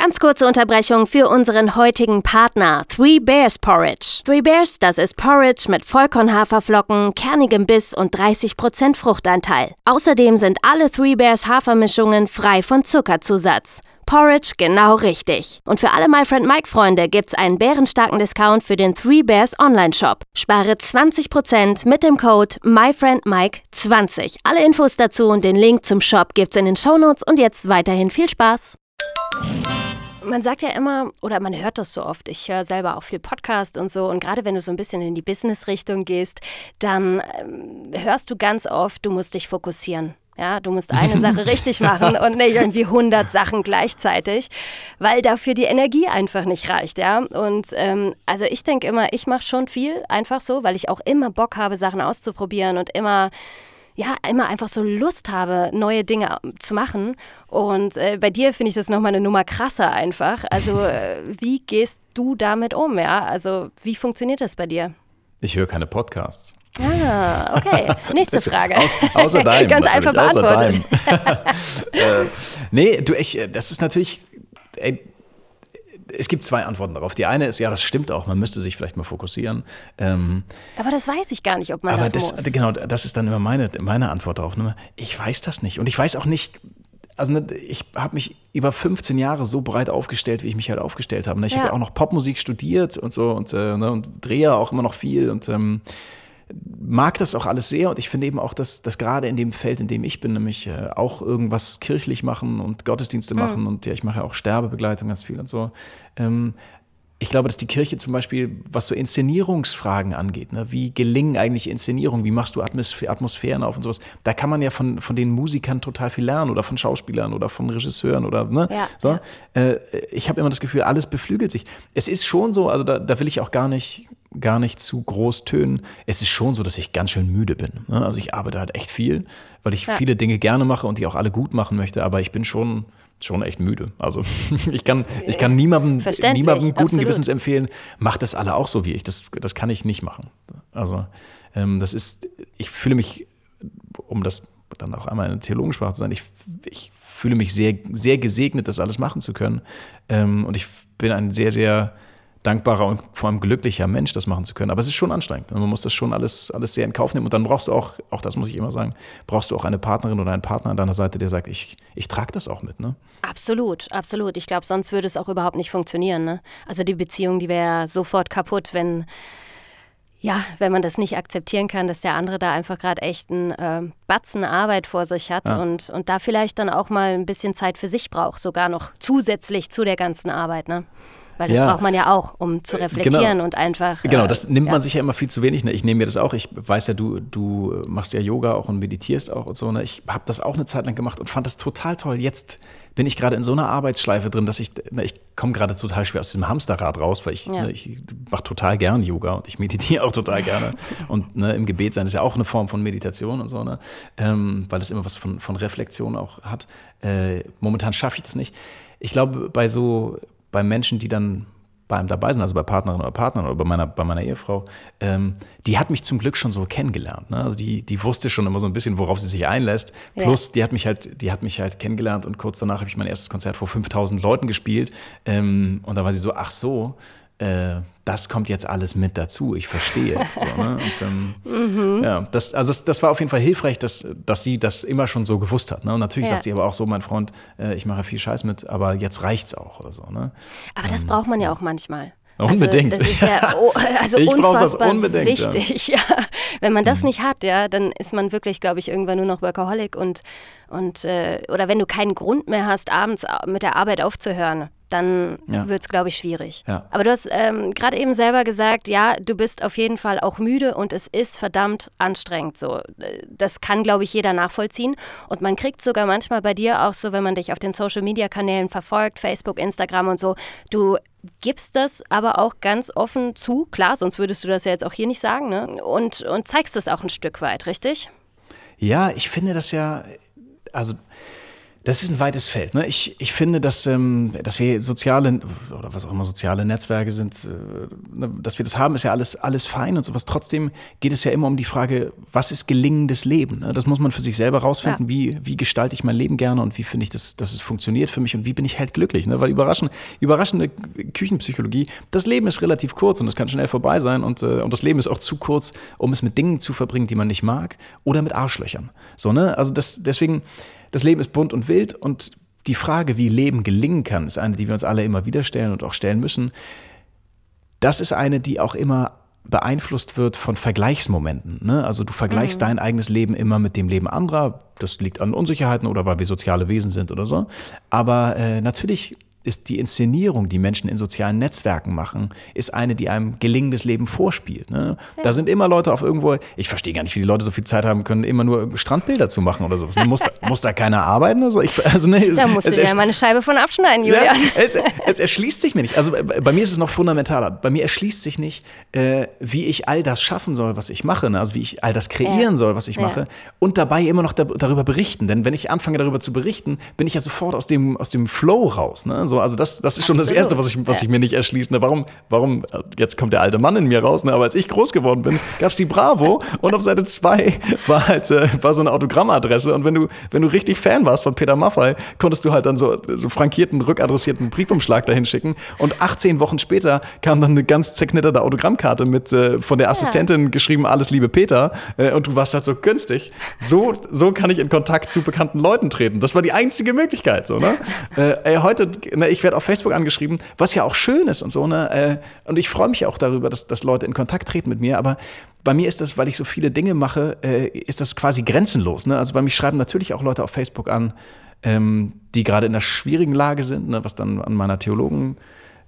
Ganz kurze Unterbrechung für unseren heutigen Partner Three Bears Porridge. Three Bears, das ist Porridge mit Vollkornhaferflocken, kernigem Biss und 30% Fruchtanteil. Außerdem sind alle Three Bears Hafermischungen frei von Zuckerzusatz. Porridge genau richtig. Und für alle My Friend Mike Freunde gibt's einen bärenstarken Discount für den Three Bears Online Shop. Spare 20% mit dem Code MyFriendMike20. Alle Infos dazu und den Link zum Shop gibt's in den Shownotes und jetzt weiterhin viel Spaß. Man sagt ja immer, oder man hört das so oft, ich höre selber auch viel Podcast und so, und gerade wenn du so ein bisschen in die Business-Richtung gehst, dann ähm, hörst du ganz oft, du musst dich fokussieren. Ja, du musst eine Sache richtig machen und nicht irgendwie 100 Sachen gleichzeitig, weil dafür die Energie einfach nicht reicht, ja. Und ähm, also ich denke immer, ich mache schon viel einfach so, weil ich auch immer Bock habe, Sachen auszuprobieren und immer ja, immer einfach so Lust habe, neue Dinge zu machen. Und äh, bei dir finde ich das nochmal eine Nummer krasser einfach. Also, äh, wie gehst du damit um? Ja, also, wie funktioniert das bei dir? Ich höre keine Podcasts. Ah, okay. Nächste Frage. Aus, außer deinem. Ganz einfach außer beantwortet. deinem. äh, nee, du, ich, äh, das ist natürlich, ey, es gibt zwei Antworten darauf. Die eine ist, ja, das stimmt auch, man müsste sich vielleicht mal fokussieren. Ähm, aber das weiß ich gar nicht, ob man aber das, das muss. Genau, das ist dann immer meine, meine Antwort darauf. Ne? Ich weiß das nicht. Und ich weiß auch nicht, also ne, ich habe mich über 15 Jahre so breit aufgestellt, wie ich mich halt aufgestellt habe. Ne? Ich ja. habe ja auch noch Popmusik studiert und so und, äh, und drehe auch immer noch viel und ähm, mag das auch alles sehr und ich finde eben auch, dass, dass gerade in dem Feld, in dem ich bin, nämlich äh, auch irgendwas kirchlich machen und Gottesdienste mhm. machen und ja, ich mache ja auch Sterbebegleitung ganz viel und so. Ähm, ich glaube, dass die Kirche zum Beispiel, was so Inszenierungsfragen angeht, ne, wie gelingen eigentlich Inszenierungen, wie machst du Atmosphären auf und sowas, da kann man ja von, von den Musikern total viel lernen oder von Schauspielern oder von Regisseuren oder, ne? Ja, so. ja. Äh, ich habe immer das Gefühl, alles beflügelt sich. Es ist schon so, also da, da will ich auch gar nicht, gar nicht zu groß tönen. Es ist schon so, dass ich ganz schön müde bin. Ne? Also ich arbeite halt echt viel, weil ich ja. viele Dinge gerne mache und die auch alle gut machen möchte, aber ich bin schon schon echt müde. Also ich kann, ich kann niemandem, niemandem guten absolut. Gewissens empfehlen, macht das alle auch so wie ich. Das, das kann ich nicht machen. Also ähm, das ist, ich fühle mich, um das dann auch einmal in Theologensprache zu sein, ich, ich fühle mich sehr, sehr gesegnet, das alles machen zu können. Ähm, und ich bin ein sehr, sehr dankbarer und vor allem glücklicher Mensch, das machen zu können. Aber es ist schon anstrengend. Man muss das schon alles, alles sehr in Kauf nehmen. Und dann brauchst du auch, auch das muss ich immer sagen, brauchst du auch eine Partnerin oder einen Partner an deiner Seite, der sagt, ich, ich trage das auch mit. Ne? Absolut, absolut. Ich glaube, sonst würde es auch überhaupt nicht funktionieren. Ne? Also die Beziehung, die wäre sofort kaputt, wenn, ja, wenn man das nicht akzeptieren kann, dass der andere da einfach gerade echt einen äh, Batzen Arbeit vor sich hat ja. und, und da vielleicht dann auch mal ein bisschen Zeit für sich braucht, sogar noch zusätzlich zu der ganzen Arbeit. Ne? Weil das ja. braucht man ja auch, um zu äh, reflektieren genau. und einfach. Genau, das äh, nimmt ja. man sich ja immer viel zu wenig. Ne? Ich nehme mir das auch. Ich weiß ja, du, du machst ja Yoga auch und meditierst auch und so. Ne? Ich habe das auch eine Zeit lang gemacht und fand das total toll. Jetzt bin ich gerade in so einer Arbeitsschleife drin, dass ich, ne, ich komme gerade total schwer aus diesem Hamsterrad raus, weil ich, ja. ne, ich mache total gern Yoga und ich meditiere auch total gerne. und ne, im Gebet sein ist ja auch eine Form von Meditation und so, ne? Ähm, weil es immer was von, von Reflexion auch hat. Äh, momentan schaffe ich das nicht. Ich glaube, bei so bei Menschen, die dann bei einem dabei sind, also bei Partnerin oder Partnern oder bei meiner, bei meiner Ehefrau, ähm, die hat mich zum Glück schon so kennengelernt. Ne? Also die, die wusste schon immer so ein bisschen, worauf sie sich einlässt. Plus, ja. die hat mich halt, die hat mich halt kennengelernt und kurz danach habe ich mein erstes Konzert vor 5000 Leuten gespielt. Ähm, und da war sie so, ach so, äh, das kommt jetzt alles mit dazu, ich verstehe. So, ne? und, ähm, mhm. ja, das, also das, das, war auf jeden Fall hilfreich, dass, dass sie das immer schon so gewusst hat. Ne? Und natürlich ja. sagt sie aber auch so, mein Freund, äh, ich mache viel Scheiß mit, aber jetzt reicht's auch oder so. Ne? Aber das ähm, braucht man ja auch manchmal. Unbedingt. Also das ist ja also ich unfassbar wichtig. Ja. ja. Wenn man das mhm. nicht hat, ja, dann ist man wirklich, glaube ich, irgendwann nur noch Workaholic und, und äh, oder wenn du keinen Grund mehr hast, abends mit der Arbeit aufzuhören, dann ja. wird es, glaube ich, schwierig. Ja. Aber du hast ähm, gerade eben selber gesagt, ja, du bist auf jeden Fall auch müde und es ist verdammt anstrengend. So, das kann, glaube ich, jeder nachvollziehen. Und man kriegt sogar manchmal bei dir auch so, wenn man dich auf den Social-Media-Kanälen verfolgt, Facebook, Instagram und so, du gibst das aber auch ganz offen zu, klar, sonst würdest du das ja jetzt auch hier nicht sagen, ne? Und, und zeigst das auch ein Stück weit, richtig? Ja, ich finde das ja, also das ist ein weites Feld. Ne? Ich, ich finde, dass, ähm, dass wir soziale oder was auch immer soziale Netzwerke sind, äh, ne, dass wir das haben, ist ja alles, alles fein und sowas. Trotzdem geht es ja immer um die Frage, was ist gelingendes Leben? Ne? Das muss man für sich selber rausfinden. Ja. Wie, wie gestalte ich mein Leben gerne und wie finde ich, das, dass es funktioniert für mich und wie bin ich halt glücklich? Ne? Weil überraschend, überraschende Küchenpsychologie, das Leben ist relativ kurz und das kann schnell vorbei sein und, äh, und das Leben ist auch zu kurz, um es mit Dingen zu verbringen, die man nicht mag oder mit Arschlöchern. So, ne? Also das, deswegen das Leben ist bunt und wild und die Frage, wie Leben gelingen kann, ist eine, die wir uns alle immer wieder stellen und auch stellen müssen. Das ist eine, die auch immer beeinflusst wird von Vergleichsmomenten. Ne? Also du vergleichst mhm. dein eigenes Leben immer mit dem Leben anderer. Das liegt an Unsicherheiten oder weil wir soziale Wesen sind oder so. Aber äh, natürlich ist die Inszenierung, die Menschen in sozialen Netzwerken machen, ist eine, die einem gelingendes Leben vorspielt. Ne? Ja. Da sind immer Leute auf irgendwo, ich verstehe gar nicht, wie die Leute so viel Zeit haben können, immer nur Strandbilder zu machen oder sowas. Ne? Muss, da, muss da keiner arbeiten? Also ich, also ne, da musst du dir ja mal eine Scheibe von abschneiden, Julian. Ja, es, es, erschließt sich mir nicht. Also bei mir ist es noch fundamentaler. Bei mir erschließt sich nicht, äh, wie ich all das schaffen soll, was ich mache. Ne? Also wie ich all das kreieren ja. soll, was ich mache. Und dabei immer noch da, darüber berichten. Denn wenn ich anfange, darüber zu berichten, bin ich ja sofort aus dem, aus dem Flow raus. Ne? So, So, also das, das ist schon das Erste, was ich, was ich mir nicht erschließe. Ne? Warum, warum, jetzt kommt der alte Mann in mir raus, ne? aber als ich groß geworden bin, gab es die Bravo und auf Seite 2 war halt äh, war so eine Autogrammadresse und wenn du, wenn du richtig Fan warst von Peter Maffay, konntest du halt dann so, so frankierten, rückadressierten Briefumschlag dahin schicken und 18 Wochen später kam dann eine ganz zerknitterte Autogrammkarte mit äh, von der Assistentin ja. geschrieben, alles liebe Peter äh, und du warst halt so günstig. So, so kann ich in Kontakt zu bekannten Leuten treten. Das war die einzige Möglichkeit, so, ne? äh, ey, heute, ne, ich werde auf Facebook angeschrieben, was ja auch schön ist und so, ne? Äh, und ich freue mich auch darüber, dass, dass Leute in Kontakt treten mit mir, aber bei mir ist das, weil ich so viele Dinge mache, äh, ist das quasi grenzenlos. Ne? Also bei mich schreiben natürlich auch Leute auf Facebook an, ähm, die gerade in einer schwierigen Lage sind, ne? was dann an meiner Theologen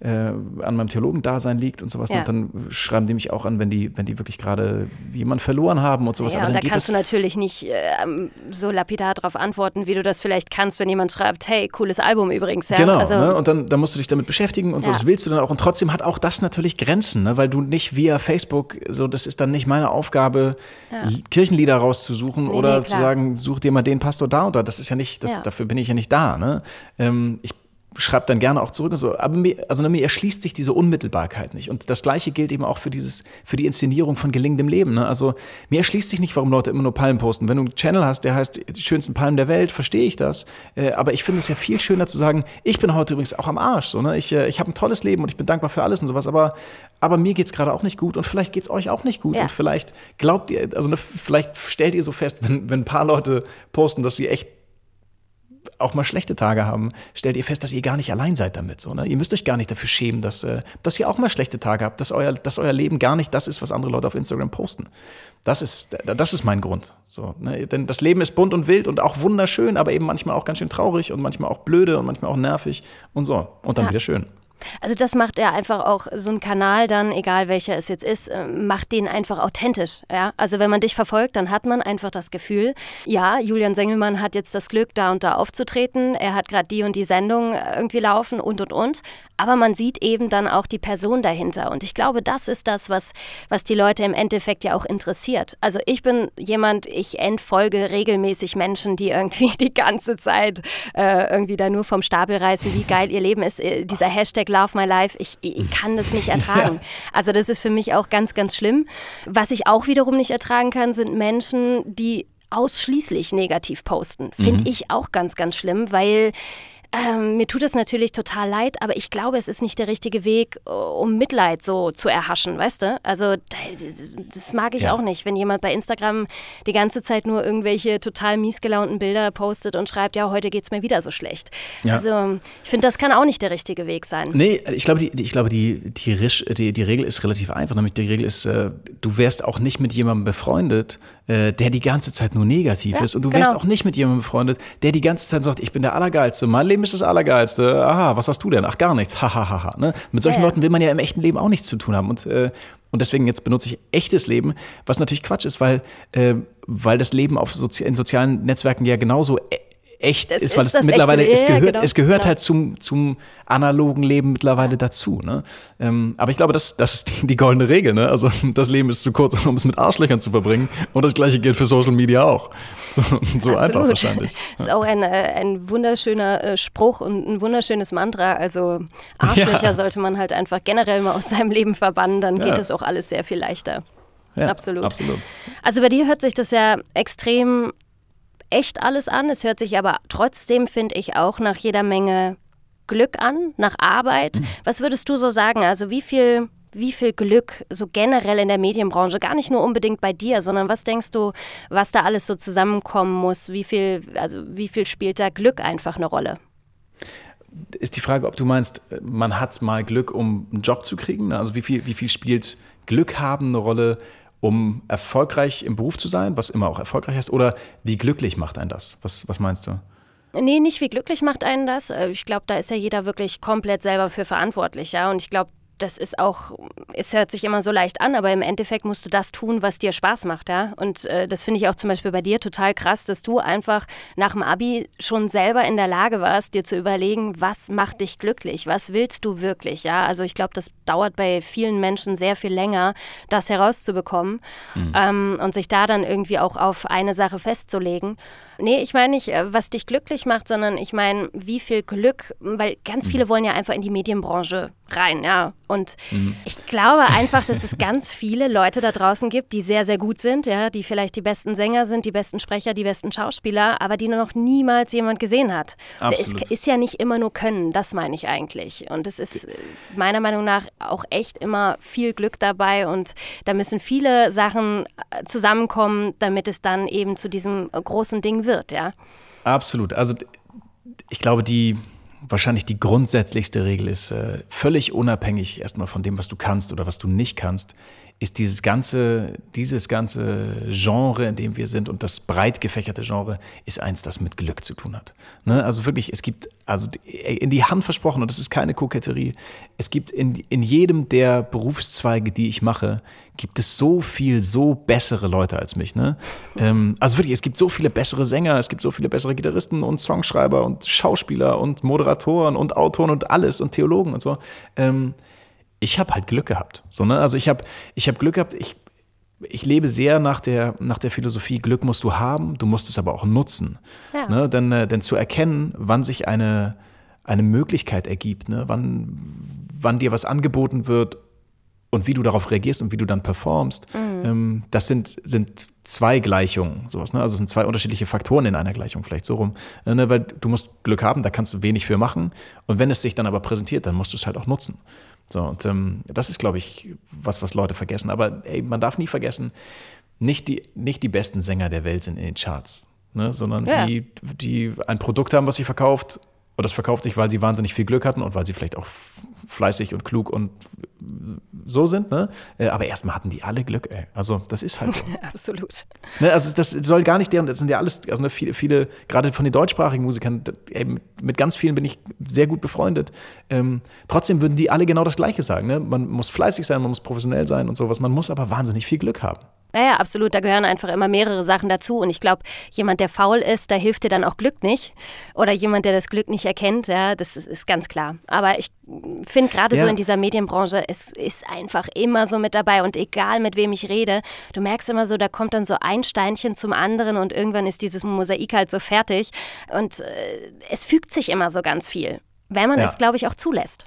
äh, an meinem Theologendasein liegt und sowas. Ja. Und dann schreiben die mich auch an, wenn die, wenn die wirklich gerade jemanden verloren haben und sowas. Ja, und da kannst du natürlich nicht äh, so lapidar darauf antworten, wie du das vielleicht kannst, wenn jemand schreibt, hey, cooles Album übrigens. Ja? Genau, also, ne? und dann, dann musst du dich damit beschäftigen und so, das willst du dann auch. Und trotzdem hat auch das natürlich Grenzen, ne? weil du nicht via Facebook, so das ist dann nicht meine Aufgabe, Kirchenlieder rauszusuchen nee, oder nee, zu sagen, such dir mal den Pastor da oder das ist ja nicht, das, dafür bin ich ja nicht da. Ne? Ähm, ich schreibt dann gerne auch zurück und so. Aber mir, also mir erschließt sich diese Unmittelbarkeit nicht. Und das Gleiche gilt eben auch für dieses, für die Inszenierung von gelingendem Leben. Ne? Also mir erschließt sich nicht, warum Leute immer nur Palmen posten. Wenn du einen Channel hast, der heißt die schönsten Palmen der Welt, verstehe ich das. Äh, aber ich finde es ja viel schöner zu sagen, ich bin heute übrigens auch am Arsch. So, ne? Ich, äh, ich habe ein tolles Leben und ich bin dankbar für alles und sowas. Aber, aber mir geht's gerade auch nicht gut und vielleicht geht's euch auch nicht gut. Ja. Und vielleicht glaubt ihr, also ne, vielleicht stellt ihr so fest, wenn, wenn ein paar Leute posten, dass sie echt auch mal schlechte Tage haben, stellt ihr fest, dass ihr gar nicht allein seid damit. So, ne? Ihr müsst euch gar nicht dafür schämen, dass, äh, dass ihr auch mal schlechte Tage habt, dass euer, dass euer Leben gar nicht das ist, was andere Leute auf Instagram posten. Das ist, das ist mein Grund. So, ne? Denn das Leben ist bunt und wild und auch wunderschön, aber eben manchmal auch ganz schön traurig und manchmal auch blöde und manchmal auch nervig und so. Und dann ja. wieder schön. Also das macht er einfach auch so ein Kanal dann, egal welcher es jetzt ist, äh, macht den einfach authentisch. Ja? Also wenn man dich verfolgt, dann hat man einfach das Gefühl, ja, Julian Sengelmann hat jetzt das Glück, da und da aufzutreten. Er hat gerade die und die Sendung irgendwie laufen und und und aber man sieht eben dann auch die Person dahinter. Und ich glaube, das ist das, was, was die Leute im Endeffekt ja auch interessiert. Also ich bin jemand, ich entfolge regelmäßig Menschen, die irgendwie die ganze Zeit äh, irgendwie da nur vom Stapel reißen, wie geil ihr Leben ist. Äh, dieser Hashtag Love My Life, ich, ich kann das nicht ertragen. Also das ist für mich auch ganz, ganz schlimm. Was ich auch wiederum nicht ertragen kann, sind Menschen, die ausschließlich negativ posten. Finde mhm. ich auch ganz, ganz schlimm, weil ähm, mir tut es natürlich total leid, aber ich glaube, es ist nicht der richtige Weg, äh, um Mitleid so zu erhaschen, weißt du? Also das mag ich ja. auch nicht, wenn jemand bei Instagram die ganze Zeit nur irgendwelche total mies gelaunten Bilder postet und schreibt, ja, heute geht es mir wieder so schlecht. Ja. Also ich finde, das kann auch nicht der richtige Weg sein. Nee, ich glaube, die, ich glaube, die, die, die, die Regel ist relativ einfach. Nämlich die Regel ist, äh, du wärst auch nicht mit jemandem befreundet, der die ganze Zeit nur negativ ja, ist. Und du wärst genau. auch nicht mit jemandem befreundet, der die ganze Zeit sagt, ich bin der Allergeilste, mein Leben ist das Allergeilste. Aha, was hast du denn? Ach, gar nichts. Hahaha. Ha, ha, ne? Mit solchen ja, Leuten will man ja im echten Leben auch nichts zu tun haben. Und, äh, und deswegen jetzt benutze ich echtes Leben, was natürlich Quatsch ist, weil, äh, weil das Leben auf Sozi in sozialen Netzwerken ja genauso e- echt das ist, weil ist es mittlerweile, es gehört, genau. es gehört genau. halt zum, zum analogen Leben mittlerweile dazu. Ne? Ähm, aber ich glaube, das, das ist die, die, goldene Regel. Ne? Also das Leben ist zu kurz, um es mit Arschlöchern zu verbringen. Und das gleiche gilt für Social Media auch. So, so einfach wahrscheinlich. Das ist auch ein, äh, ein wunderschöner äh, Spruch und ein wunderschönes Mantra. Also Arschlöcher ja. sollte man halt einfach generell mal aus seinem Leben verbannen, dann geht es auch alles sehr viel leichter. Ja, absolut. absolut. Also bei dir hört sich das ja extrem echt alles an. Es hört sich aber trotzdem, finde ich, auch nach jeder Menge Glück an, nach Arbeit. Mhm. Was würdest du so sagen? Also wie viel, wie viel Glück so generell in der Medienbranche, gar nicht nur unbedingt bei dir, sondern was denkst du, was da alles so zusammenkommen muss? Wie viel, also wie viel spielt da Glück einfach eine Rolle? Ist die Frage, ob du meinst, man hat mal Glück, um einen Job zu kriegen? Also wie viel, wie viel spielt Glück haben eine Rolle um erfolgreich im Beruf zu sein, was immer auch erfolgreich ist, oder wie glücklich macht einen das? Was, was meinst du? Nee, nicht wie glücklich macht einen das. Äh, ich glaube, da ist ja jeder wirklich komplett selber für verantwortlich, ja. Und ich glaube, das ist auch, es hört sich immer so leicht an, aber im Endeffekt musst du das tun, was dir Spaß macht, ja. Und äh, das finde ich auch zum Beispiel bei dir total krass, dass du einfach nach dem Abi schon selber in der Lage warst, dir zu überlegen, was macht dich glücklich, was willst du wirklich, ja. Also ich glaube, das dauert bei vielen Menschen sehr viel länger, das herauszubekommen mhm. ähm, und sich da dann irgendwie auch auf eine Sache festzulegen. nee, ich meine nicht, äh, was dich glücklich macht, sondern ich meine, wie viel Glück, weil ganz viele wollen ja einfach in die Medienbranche rein, ja. Und mhm. ich glaube einfach, dass es ganz viele Leute da draußen gibt, die sehr, sehr gut sind, ja, die vielleicht die besten Sänger sind, die besten Sprecher, die besten Schauspieler, aber die noch niemals jemand gesehen hat. Absolut. Es ist ja nicht immer nur Können, das meine ich eigentlich. Und es ist meiner Meinung nach auch echt immer viel Glück dabei und da müssen viele Sachen äh, zusammenkommen, damit es dann eben zu diesem großen Ding wird, ja. Absolut. Also ich glaube, die wahrscheinlich die grundsätzlichste Regel ist, äh, völlig unabhängig erstmal von dem, was du kannst oder was du nicht kannst, ist dieses ganze, dieses ganze Genre, in dem wir sind und das breit gefächerte Genre, ist eins, das mit Glück zu tun hat. Ne? Also wirklich, es gibt, also in die Hand versprochen, und das ist keine Koketterie, es gibt in, in jedem der Berufszweige, die ich mache, gibt es so viel, so bessere Leute als mich. Ne? Ähm, also wirklich, es gibt so viele bessere Sänger, es gibt so viele bessere Gitarristen und Songschreiber und Schauspieler und Moderatoren und Autoren und alles und Theologen und so. Ähm, ich habe halt Glück gehabt. So, ne? Also ich habe ich hab Glück gehabt, ich, ich lebe sehr nach der, nach der Philosophie, Glück musst du haben, du musst es aber auch nutzen. Ja. Ne? Denn, äh, denn zu erkennen, wann sich eine, eine Möglichkeit ergibt, ne? wann, wann dir was angeboten wird und wie du darauf reagierst und wie du dann performst, mhm. ähm, das sind, sind zwei Gleichungen, sowas, ne? Also es sind zwei unterschiedliche Faktoren in einer Gleichung, vielleicht so rum. Äh, ne? Weil du musst Glück haben, da kannst du wenig für machen. Und wenn es sich dann aber präsentiert, dann musst du es halt auch nutzen. So, und ähm, das ist, glaube ich, was, was Leute vergessen. Aber ey, man darf nie vergessen, nicht die, nicht die besten Sänger der Welt sind in den Charts, ne? sondern ja. die, die ein Produkt haben, was sie verkauft. Und das verkauft sich, weil sie wahnsinnig viel Glück hatten und weil sie vielleicht auch fleißig und klug und so sind, ne? Äh, aber erstmal hatten die alle Glück, ey. Also, das ist halt so. Absolut. Ne, also, das soll gar nicht deren, das sind ja alles, also ne, viele, viele, gerade von den deutschsprachigen Musikern, ey, mit ganz vielen bin ich sehr gut befreundet. Ähm, trotzdem würden die alle genau das Gleiche sagen, ne? Man muss fleißig sein, man muss professionell sein und sowas. Man muss aber wahnsinnig viel Glück haben. Ja, ja, absolut. Da gehören einfach immer mehrere Sachen dazu. Und ich glaube, jemand, der faul ist, da hilft dir dann auch Glück nicht. Oder jemand, der das Glück nicht erkennt, ja, das ist, ist ganz klar. Aber ich finde gerade ja. so in dieser Medienbranche, es ist einfach immer so mit dabei. Und egal mit wem ich rede, du merkst immer so, da kommt dann so ein Steinchen zum anderen und irgendwann ist dieses Mosaik halt so fertig. Und äh, es fügt sich immer so ganz viel. Wenn man ja. es, glaube ich, auch zulässt.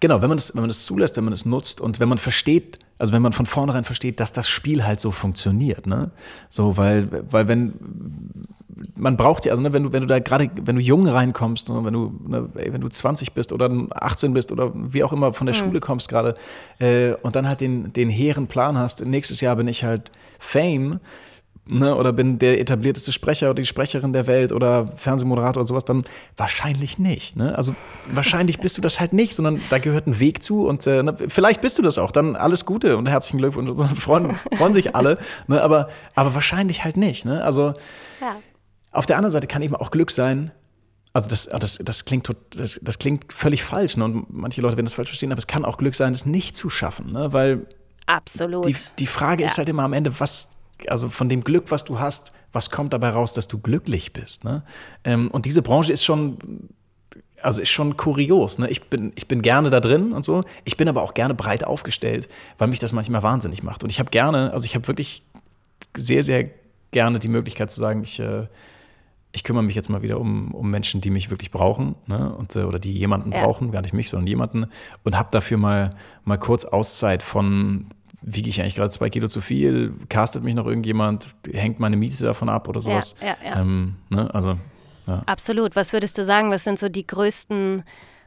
Genau, wenn man es wenn man es zulässt, wenn man es nutzt und wenn man versteht, also wenn man von vornherein versteht, dass das Spiel halt so funktioniert, ne? So, weil, weil wenn man braucht ja, also ne, wenn du, wenn du da gerade, wenn du jung reinkommst, ne, wenn du, ne, ey, wenn du 20 bist oder 18 bist oder wie auch immer von der mhm. Schule kommst gerade äh, und dann halt den, den hehren Plan hast, nächstes Jahr bin ich halt Fame, ne, oder bin der etablierteste Sprecher oder die Sprecherin der Welt oder Fernsehmoderator oder sowas, dann wahrscheinlich nicht. Ne? Also wahrscheinlich bist du das halt nicht, sondern da gehört ein Weg zu und äh, ne, vielleicht bist du das auch. Dann alles Gute und herzlichen Glückwunsch und so, freuen, freuen sich alle, ne? aber, aber wahrscheinlich halt nicht. Ne? Also ja. auf der anderen Seite kann eben auch Glück sein, also das, das, das, klingt, das, das klingt völlig falsch ne? und manche Leute werden das falsch verstehen, aber es kann auch Glück sein, es nicht zu schaffen, ne? weil Absolut. Die, die Frage ja. ist halt immer am Ende, was also von dem Glück, was du hast, was kommt dabei raus, dass du glücklich bist. Ne? Ähm, und diese Branche ist schon, also ist schon kurios. Ne? Ich, bin, ich bin gerne da drin und so. Ich bin aber auch gerne breit aufgestellt, weil mich das manchmal wahnsinnig macht. Und ich habe gerne, also ich habe wirklich sehr, sehr gerne die Möglichkeit zu sagen, ich, äh, ich kümmere mich jetzt mal wieder um, um Menschen, die mich wirklich brauchen ne? und, äh, oder die jemanden ja. brauchen, gar nicht mich, sondern jemanden und habe dafür mal, mal kurz Auszeit von wiege ich eigentlich gerade zwei Kilo zu viel, castet mich noch irgendjemand, hängt meine Miete davon ab oder sowas. Ja, ja, ja. Ähm, ne? also, ja. Absolut. Was würdest du sagen, was sind so die größten,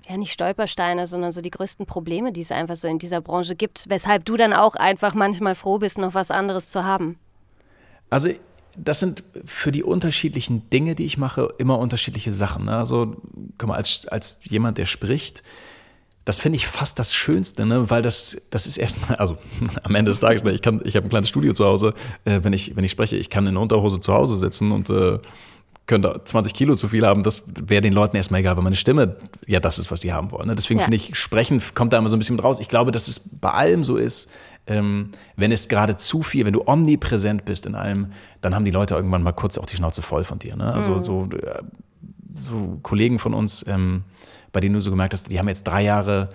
ja nicht Stolpersteine, sondern so die größten Probleme, die es einfach so in dieser Branche gibt, weshalb du dann auch einfach manchmal froh bist, noch was anderes zu haben? Also das sind für die unterschiedlichen Dinge, die ich mache, immer unterschiedliche Sachen. Ne? Also, guck mal, als, als jemand, der spricht, das finde ich fast das Schönste, ne? weil das, das ist erstmal, also am Ende des Tages, ne, ich, kann, ich habe ein kleines Studio zu Hause, äh, wenn, ich, wenn ich spreche, ich kann in Unterhose zu Hause sitzen und äh, könnte 20 Kilo zu viel haben, das wäre den Leuten erstmal egal, weil meine Stimme ja das ist, was die haben wollen. Ne? Deswegen ja. finde ich, Sprechen kommt da immer so ein bisschen mit raus. Ich glaube, dass es bei allem so ist, ähm, wenn es gerade zu viel, wenn du omnipräsent bist in allem, dann haben die Leute irgendwann mal kurz auch die Schnauze voll von dir. Ne? Also mhm. so, so Kollegen von uns, ähm, bei denen du so gemerkt hast, die haben jetzt drei Jahre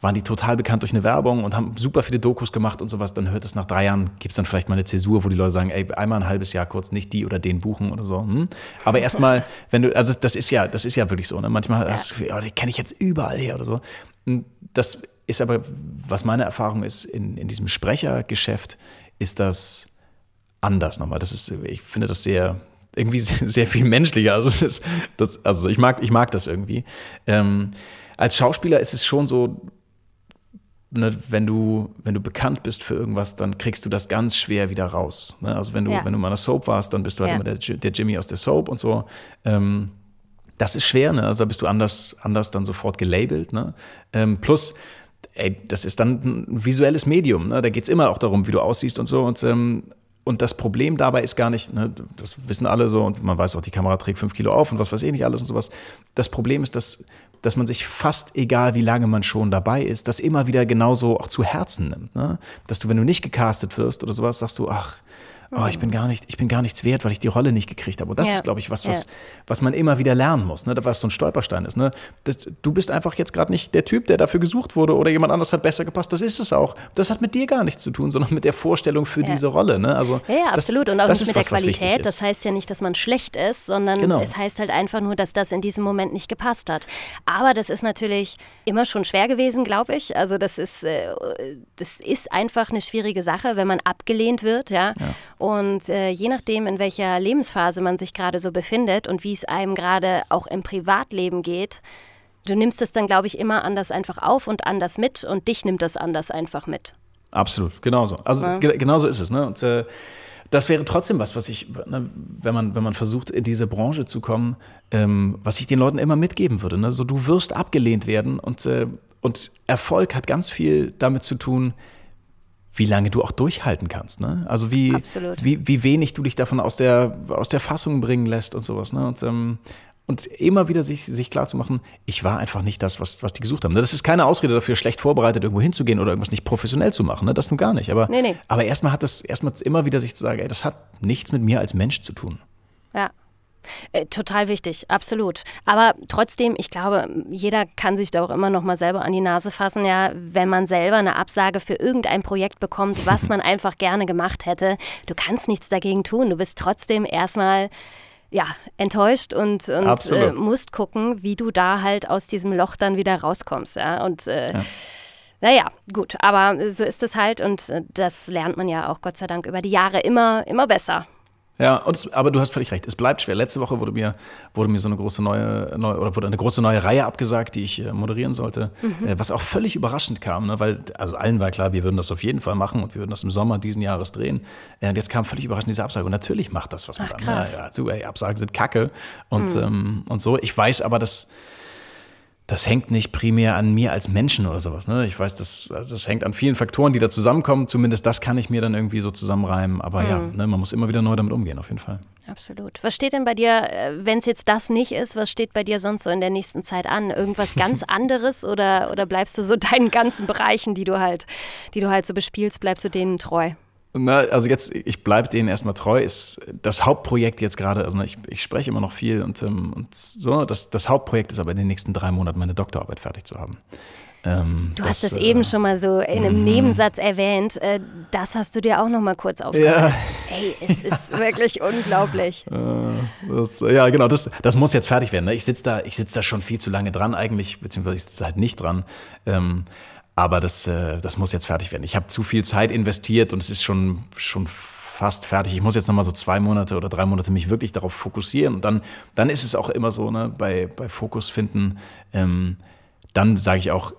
waren die total bekannt durch eine Werbung und haben super viele Dokus gemacht und sowas. Dann hört es nach drei Jahren, gibt es dann vielleicht mal eine Zäsur, wo die Leute sagen, ey, einmal ein halbes Jahr kurz nicht die oder den buchen oder so. Hm? Aber erstmal, wenn du, also das ist ja, das ist ja wirklich so. Ne? Manchmal ja. hast du, oh, die kenne ich jetzt überall her oder so. Das ist aber, was meine Erfahrung ist, in, in diesem Sprechergeschäft, ist das anders nochmal. Das ist, ich finde das sehr, irgendwie sehr, sehr viel menschlicher. Also, das, das, also ich, mag, ich mag das irgendwie. Ähm, als Schauspieler ist es schon so, ne, wenn, du, wenn du bekannt bist für irgendwas, dann kriegst du das ganz schwer wieder raus. Ne? Also wenn du, ja. wenn du mal in der Soap warst, dann bist du halt ja. immer der, der, Jimmy aus der Soap und so. Ähm, das ist schwer, ne? Also da bist du anders, anders dann sofort gelabelt. Ne? Ähm, plus, ey, das ist dann ein visuelles Medium. Ne? Da geht es immer auch darum, wie du aussiehst und so. Und ähm, und das Problem dabei ist gar nicht, ne, das wissen alle so, und man weiß auch, die Kamera trägt fünf Kilo auf und was weiß ich nicht alles und sowas. Das Problem ist, dass, dass man sich fast egal, wie lange man schon dabei ist, das immer wieder genauso auch zu Herzen nimmt. Ne? Dass du, wenn du nicht gecastet wirst oder sowas, sagst du, ach, oh, ich bin gar nicht, ich bin gar nichts wert, weil ich die Rolle nicht gekriegt habe. Und das ja. ist, glaube ich, was, was, ja. was man immer wieder lernen muss, ne? was so ein Stolperstein ist. Ne? Das, du bist einfach jetzt gerade nicht der Typ, der dafür gesucht wurde oder jemand anders hat besser gepasst. Das ist es auch. Das hat mit dir gar nichts zu tun, sondern mit der Vorstellung für ja. diese Rolle. Ne? Also, ja, ja absolut. Und auch nicht mit was, der Qualität. Das heißt ja nicht, dass man schlecht ist, sondern genau. es heißt halt einfach nur, dass das in diesem Moment nicht gepasst hat. Aber das ist natürlich immer schon schwer gewesen, glaube ich. Also das ist, äh, das ist einfach eine schwierige Sache, wenn man abgelehnt wird, ja. Und äh, je nachdem, in welcher Lebensphase man sich gerade so befindet und wie es einem gerade auch im Privatleben geht, du nimmst es dann, glaube ich, immer anders einfach auf und anders mit und dich nimmt das anders einfach mit. Absolut, genauso. Also ja. genauso ist es. Ne? Und äh, das wäre trotzdem was, was ich, ne, wenn, man, wenn man versucht, in diese Branche zu kommen, ähm, was ich den Leuten immer mitgeben würde. Ne? So, du wirst abgelehnt werden und, äh, und Erfolg hat ganz viel damit zu tun, wie lange du auch durchhalten kannst. Ne? Also wie, wie, wie wenig du dich davon aus der, aus der Fassung bringen lässt und sowas. Ne? Und, ähm, und immer wieder sich, sich klar zu machen, ich war einfach nicht das, was, was die gesucht haben. Das ist keine Ausrede dafür, schlecht vorbereitet irgendwo hinzugehen oder irgendwas nicht professionell zu machen. Ne? Das nun gar nicht. Aber, nee, nee. aber erstmal hat das erstmal immer wieder sich zu sagen, ey, das hat nichts mit mir als Mensch zu tun. Ja. Äh, total wichtig, absolut. Aber trotzdem, ich glaube, jeder kann sich da auch immer noch mal selber an die Nase fassen, ja, wenn man selber eine Absage für irgendein Projekt bekommt, was man einfach gerne gemacht hätte. Du kannst nichts dagegen tun. Du bist trotzdem erstmal ja, enttäuscht und, und äh, musst gucken, wie du da halt aus diesem Loch dann wieder rauskommst. Ja? Und äh, ja. Naja, gut, aber so ist es halt und äh, das lernt man ja auch Gott sei Dank über die Jahre immer, immer besser. Ja, es, aber du hast völlig recht. Es bleibt schwer. Letzte Woche wurde mir, wurde mir so eine große neue, neue oder wurde eine große neue Reihe abgesagt, die ich äh, moderieren sollte, mhm. äh, was auch völlig überraschend kam, ne? weil also allen war klar, wir würden das auf jeden Fall machen und wir würden das im Sommer diesen Jahres drehen. Äh, und jetzt kam völlig überraschend diese Absage. Und natürlich macht das was mit einem. Ja, ja, ey, Absagen sind Kacke und, mhm. ähm, und so. Ich weiß aber, dass das hängt nicht primär an mir als Menschen oder sowas. Ne? Ich weiß, das, das hängt an vielen Faktoren, die da zusammenkommen. Zumindest das kann ich mir dann irgendwie so zusammenreimen. Aber mhm. ja, ne, man muss immer wieder neu damit umgehen, auf jeden Fall. Absolut. Was steht denn bei dir, äh, wenn es jetzt das nicht ist, was steht bei dir sonst so in der nächsten Zeit an? Irgendwas ganz anderes oder, oder bleibst du so deinen ganzen Bereichen, die du halt, die du halt so bespielst, bleibst du denen treu? Na, also jetzt, ich bleibe denen erstmal treu, ist das Hauptprojekt jetzt gerade, also ich, ich spreche immer noch viel und, ähm, und so, das, das Hauptprojekt ist aber in den nächsten drei Monaten meine Doktorarbeit fertig zu haben. Ähm, du das, hast es äh, eben schon mal so in einem mm. Nebensatz erwähnt. Äh, das hast du dir auch noch mal kurz aufgehört. Ja. Ey, es ist wirklich unglaublich. Äh, das, ja, genau, das, das muss jetzt fertig werden. Ne? Ich sitze da, sitz da schon viel zu lange dran eigentlich, beziehungsweise ich sitze halt nicht dran. Ähm, aber das, äh, das muss jetzt fertig werden. Ich habe zu viel Zeit investiert und es ist schon, schon fast fertig. Ich muss jetzt noch mal so zwei Monate oder drei Monate mich wirklich darauf fokussieren. Und dann, dann ist es auch immer so, ne, bei, bei Fokus finden, ähm, dann sage ich auch,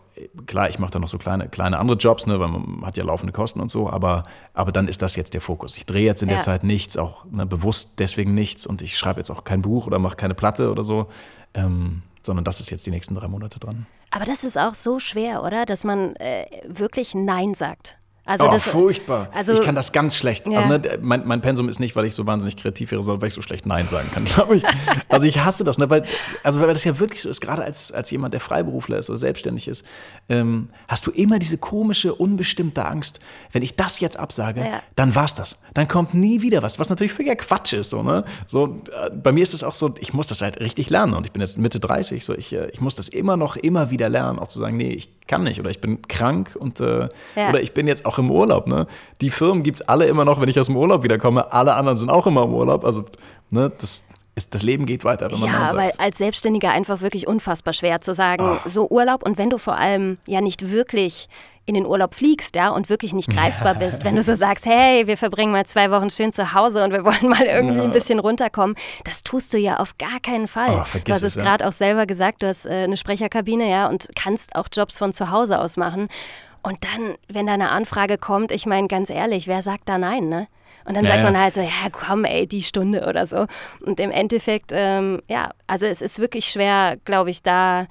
klar, ich mache da noch so kleine, kleine andere Jobs, ne, weil man hat ja laufende Kosten und so, aber, aber dann ist das jetzt der Fokus. Ich drehe jetzt in ja. der Zeit nichts, auch ne, bewusst deswegen nichts und ich schreibe jetzt auch kein Buch oder mache keine Platte oder so, ähm, sondern das ist jetzt die nächsten drei Monate dran. Aber das ist auch so schwer, oder? Dass man äh, wirklich Nein sagt. Also oh, das, furchtbar. Also, ich kann das ganz schlecht. Ja. Also ne, mein, mein, Pensum ist nicht, weil ich so wahnsinnig kreativ wäre, sondern weil ich so schlecht Nein sagen kann, glaube ich. Also ich hasse das, ne, weil, also weil das ja wirklich so ist, gerade als, als jemand, der Freiberufler ist oder selbstständig ist, ähm, hast du immer diese komische, unbestimmte Angst, wenn ich das jetzt absage, ja. dann war's das. Dann kommt nie wieder was, was natürlich völliger Quatsch ist. So, ne? so, äh, bei mir ist es auch so, ich muss das halt richtig lernen und ich bin jetzt Mitte 30, so ich, äh, ich muss das immer noch, immer wieder lernen, auch zu sagen, nee, ich kann nicht oder ich bin krank und äh, Ja. oder ich bin jetzt auch im Urlaub. Ne? Die Firmen gibt es alle immer noch, wenn ich aus dem Urlaub wiederkomme. Alle anderen sind auch immer im Urlaub. Also ne, das, ist, das Leben geht weiter, wenn man Ja, sagt. als Selbstständiger einfach wirklich unfassbar schwer zu sagen, Ah. so Urlaub und wenn du vor allem ja nicht wirklich in den Urlaub fliegst, ja, und wirklich nicht greifbar bist, wenn du so sagst, hey, wir verbringen mal zwei Wochen schön zu Hause und wir wollen mal irgendwie ein bisschen runterkommen, das tust du ja auf gar keinen Fall. Oh, du hast es ja. gerade auch selber gesagt, du hast äh, eine Sprecherkabine, ja, und kannst auch Jobs von zu Hause aus machen. Und dann, wenn da eine Anfrage kommt, ich meine, ganz ehrlich, wer sagt da nein, ne? Und dann Ja, sagt man halt so, ja komm ey, die Stunde oder so. Und im Endeffekt, ähm, ja, also es ist wirklich schwer, glaube ich, da,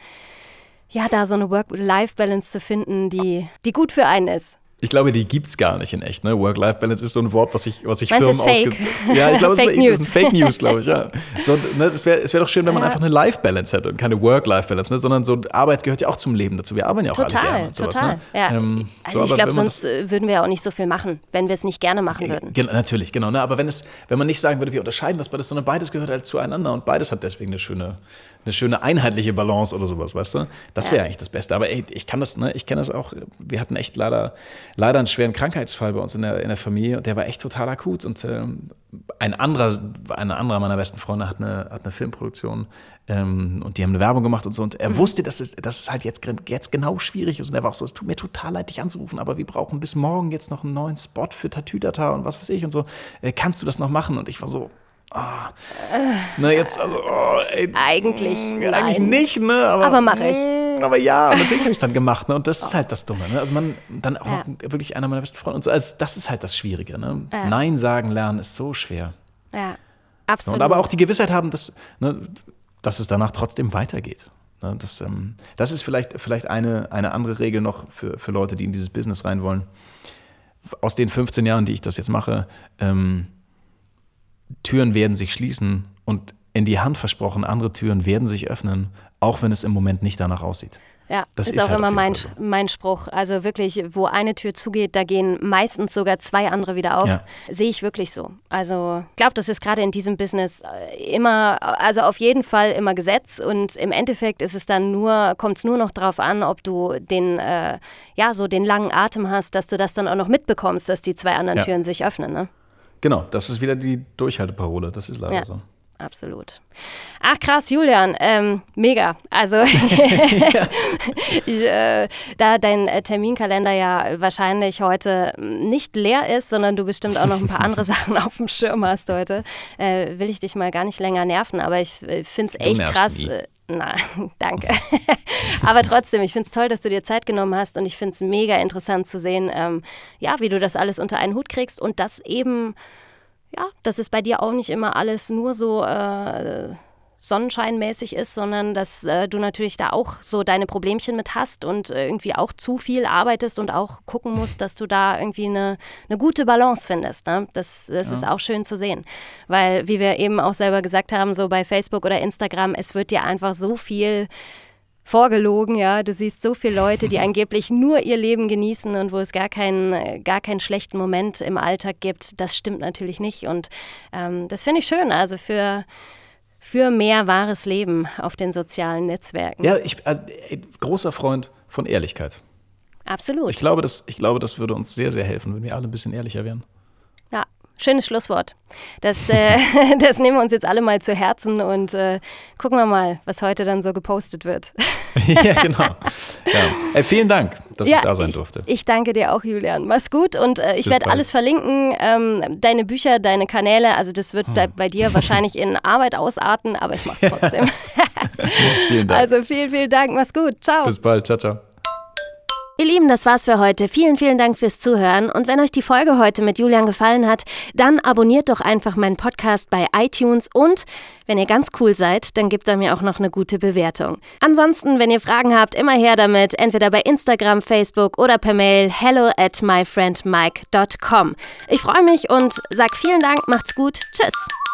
ja, da so eine Work-Life-Balance zu finden, die, die gut für einen ist. Ich glaube, die gibt's gar nicht in echt. Ne? Work-Life-Balance ist so ein Wort, was ich, was ich Meinst Firmen ausge- Ja, ich glaube, es das ist Fake News, glaube ich. Ja. So, ne, es wäre es wär doch schön, wenn man Ja. einfach eine Life-Balance hätte und keine Work-Life-Balance, ne? sondern so Arbeit gehört ja auch zum Leben dazu. Wir arbeiten ja auch alle Total, gerne und sowas. total. Ne? Ja. Ähm, also so, ich glaube, sonst äh, würden wir ja auch nicht so viel machen, wenn wir es nicht gerne machen würden. Gen natürlich, genau. Ne? Aber wenn, es, wenn man nicht sagen würde, wir unterscheiden das beides, sondern beides gehört halt zueinander und beides hat deswegen eine schöne, eine schöne einheitliche Balance oder sowas, weißt du? Das wäre Ja. eigentlich das Beste. Aber ey, ich kann das, ne, ich kenne das auch. Wir hatten echt leider, leider einen schweren Krankheitsfall bei uns in der, in der Familie und der war echt total akut. Und ähm, ein anderer, ein anderer meiner besten Freunde hat eine, hat eine Filmproduktion ähm, und die haben eine Werbung gemacht und so. Und er wusste, dass es, dass es halt jetzt, jetzt genau schwierig ist. Und er war auch so, es tut mir total leid, dich anzurufen, aber wir brauchen bis morgen jetzt noch einen neuen Spot für Tatütata und was weiß ich und so. Äh, kannst du das noch machen? Und ich war so, ah, na jetzt, also, oh, ey, Eigentlich, mm, eigentlich nicht, ne? Aber, Aber mach ich. mm, Aber ja, natürlich habe ich es dann gemacht, ne? Und das ist halt das Dumme, ne? Also man, dann auch Ja. wirklich einer meiner besten Freunde und so. Also das ist halt das Schwierige, ne? Ja. Nein sagen lernen ist so schwer. Ja, So, absolut. Und aber auch die Gewissheit haben, dass, ne, dass es danach trotzdem weitergeht. Ne, das, ähm, das ist vielleicht, vielleicht eine, eine andere Regel noch für, für Leute, die in dieses Business rein wollen. Aus den 15 Jahren, die ich das jetzt mache, ähm, Türen werden sich schließen und in die Hand versprochen, andere Türen werden sich öffnen, auch wenn es im Moment nicht danach aussieht. Ja, Das ist, ist auch halt immer mein, mein Spruch. Also wirklich, wo eine Tür zugeht, da gehen meistens sogar zwei andere wieder auf. Ja. Sehe ich wirklich so. Also ich glaube, das ist gerade in diesem Business äh, immer, also auf jeden Fall immer Gesetz und im Endeffekt ist es dann nur, kommt es nur noch darauf an, ob du den, äh, ja, so den langen Atem hast, dass du das dann auch noch mitbekommst, dass die zwei anderen Ja. Türen sich öffnen. Ne? Genau, das ist wieder die Durchhalteparole, das ist leider Ja. so. Absolut. Ach krass, Julian, ähm, mega. Also ich, äh, da dein äh, Terminkalender ja wahrscheinlich heute nicht leer ist, sondern du bestimmt auch noch ein paar andere Sachen auf dem Schirm hast heute, äh, will ich dich mal gar nicht länger nerven. Aber ich äh, finde es echt krass. nie. Na, danke. Aber trotzdem, ich finde es toll, dass du dir Zeit genommen hast und ich finde es mega interessant zu sehen, ähm, ja, wie du das alles unter einen Hut kriegst und das eben ja, dass es bei dir auch nicht immer alles nur so äh, sonnenscheinmäßig ist, sondern dass äh, du natürlich da auch so deine Problemchen mit hast und äh, irgendwie auch zu viel arbeitest und auch gucken musst, dass du da irgendwie eine, eine gute Balance findest. Ne? Das, das ist auch schön zu sehen. Weil, wie wir eben auch selber gesagt haben, so bei Facebook oder Instagram, es wird dir einfach so viel vorgelogen, ja. Du siehst so viele Leute, die angeblich nur ihr Leben genießen und wo es gar keinen, gar keinen schlechten Moment im Alltag gibt. Das stimmt natürlich nicht. Und ähm, das finde ich schön. Also für, für mehr wahres Leben auf den sozialen Netzwerken. Ja, ich, also, ey, großer Freund von Ehrlichkeit. Absolut. Ich glaube, das, ich glaube, das würde uns sehr, sehr helfen, wenn wir alle ein bisschen ehrlicher wären. Ja, schönes Schlusswort. Das, äh, das nehmen wir uns jetzt alle mal zu Herzen und äh, gucken wir mal, was heute dann so gepostet wird. ja, genau. Ja. Ey, vielen Dank, dass ich da sein ich, durfte. Ich danke dir auch, Julian. Mach's gut und äh, ich werde alles verlinken. Ähm, deine Bücher, deine Kanäle. Also das wird bei, bei dir wahrscheinlich in Arbeit ausarten, aber ich mach's trotzdem. vielen Dank. also vielen, vielen Dank. Mach's gut. Ciao. Bis bald. Ciao, ciao. Ihr Lieben, das war's für heute. Vielen, vielen Dank fürs Zuhören. Und wenn euch die Folge heute mit Julian gefallen hat, dann abonniert doch einfach meinen Podcast bei iTunes und wenn ihr ganz cool seid, dann gebt er mir auch noch eine gute Bewertung. Ansonsten, wenn ihr Fragen habt, immer her damit, entweder bei Instagram, Facebook oder per Mail hello at myfriendmike.com. Ich freue mich und sag vielen Dank, macht's gut. Tschüss.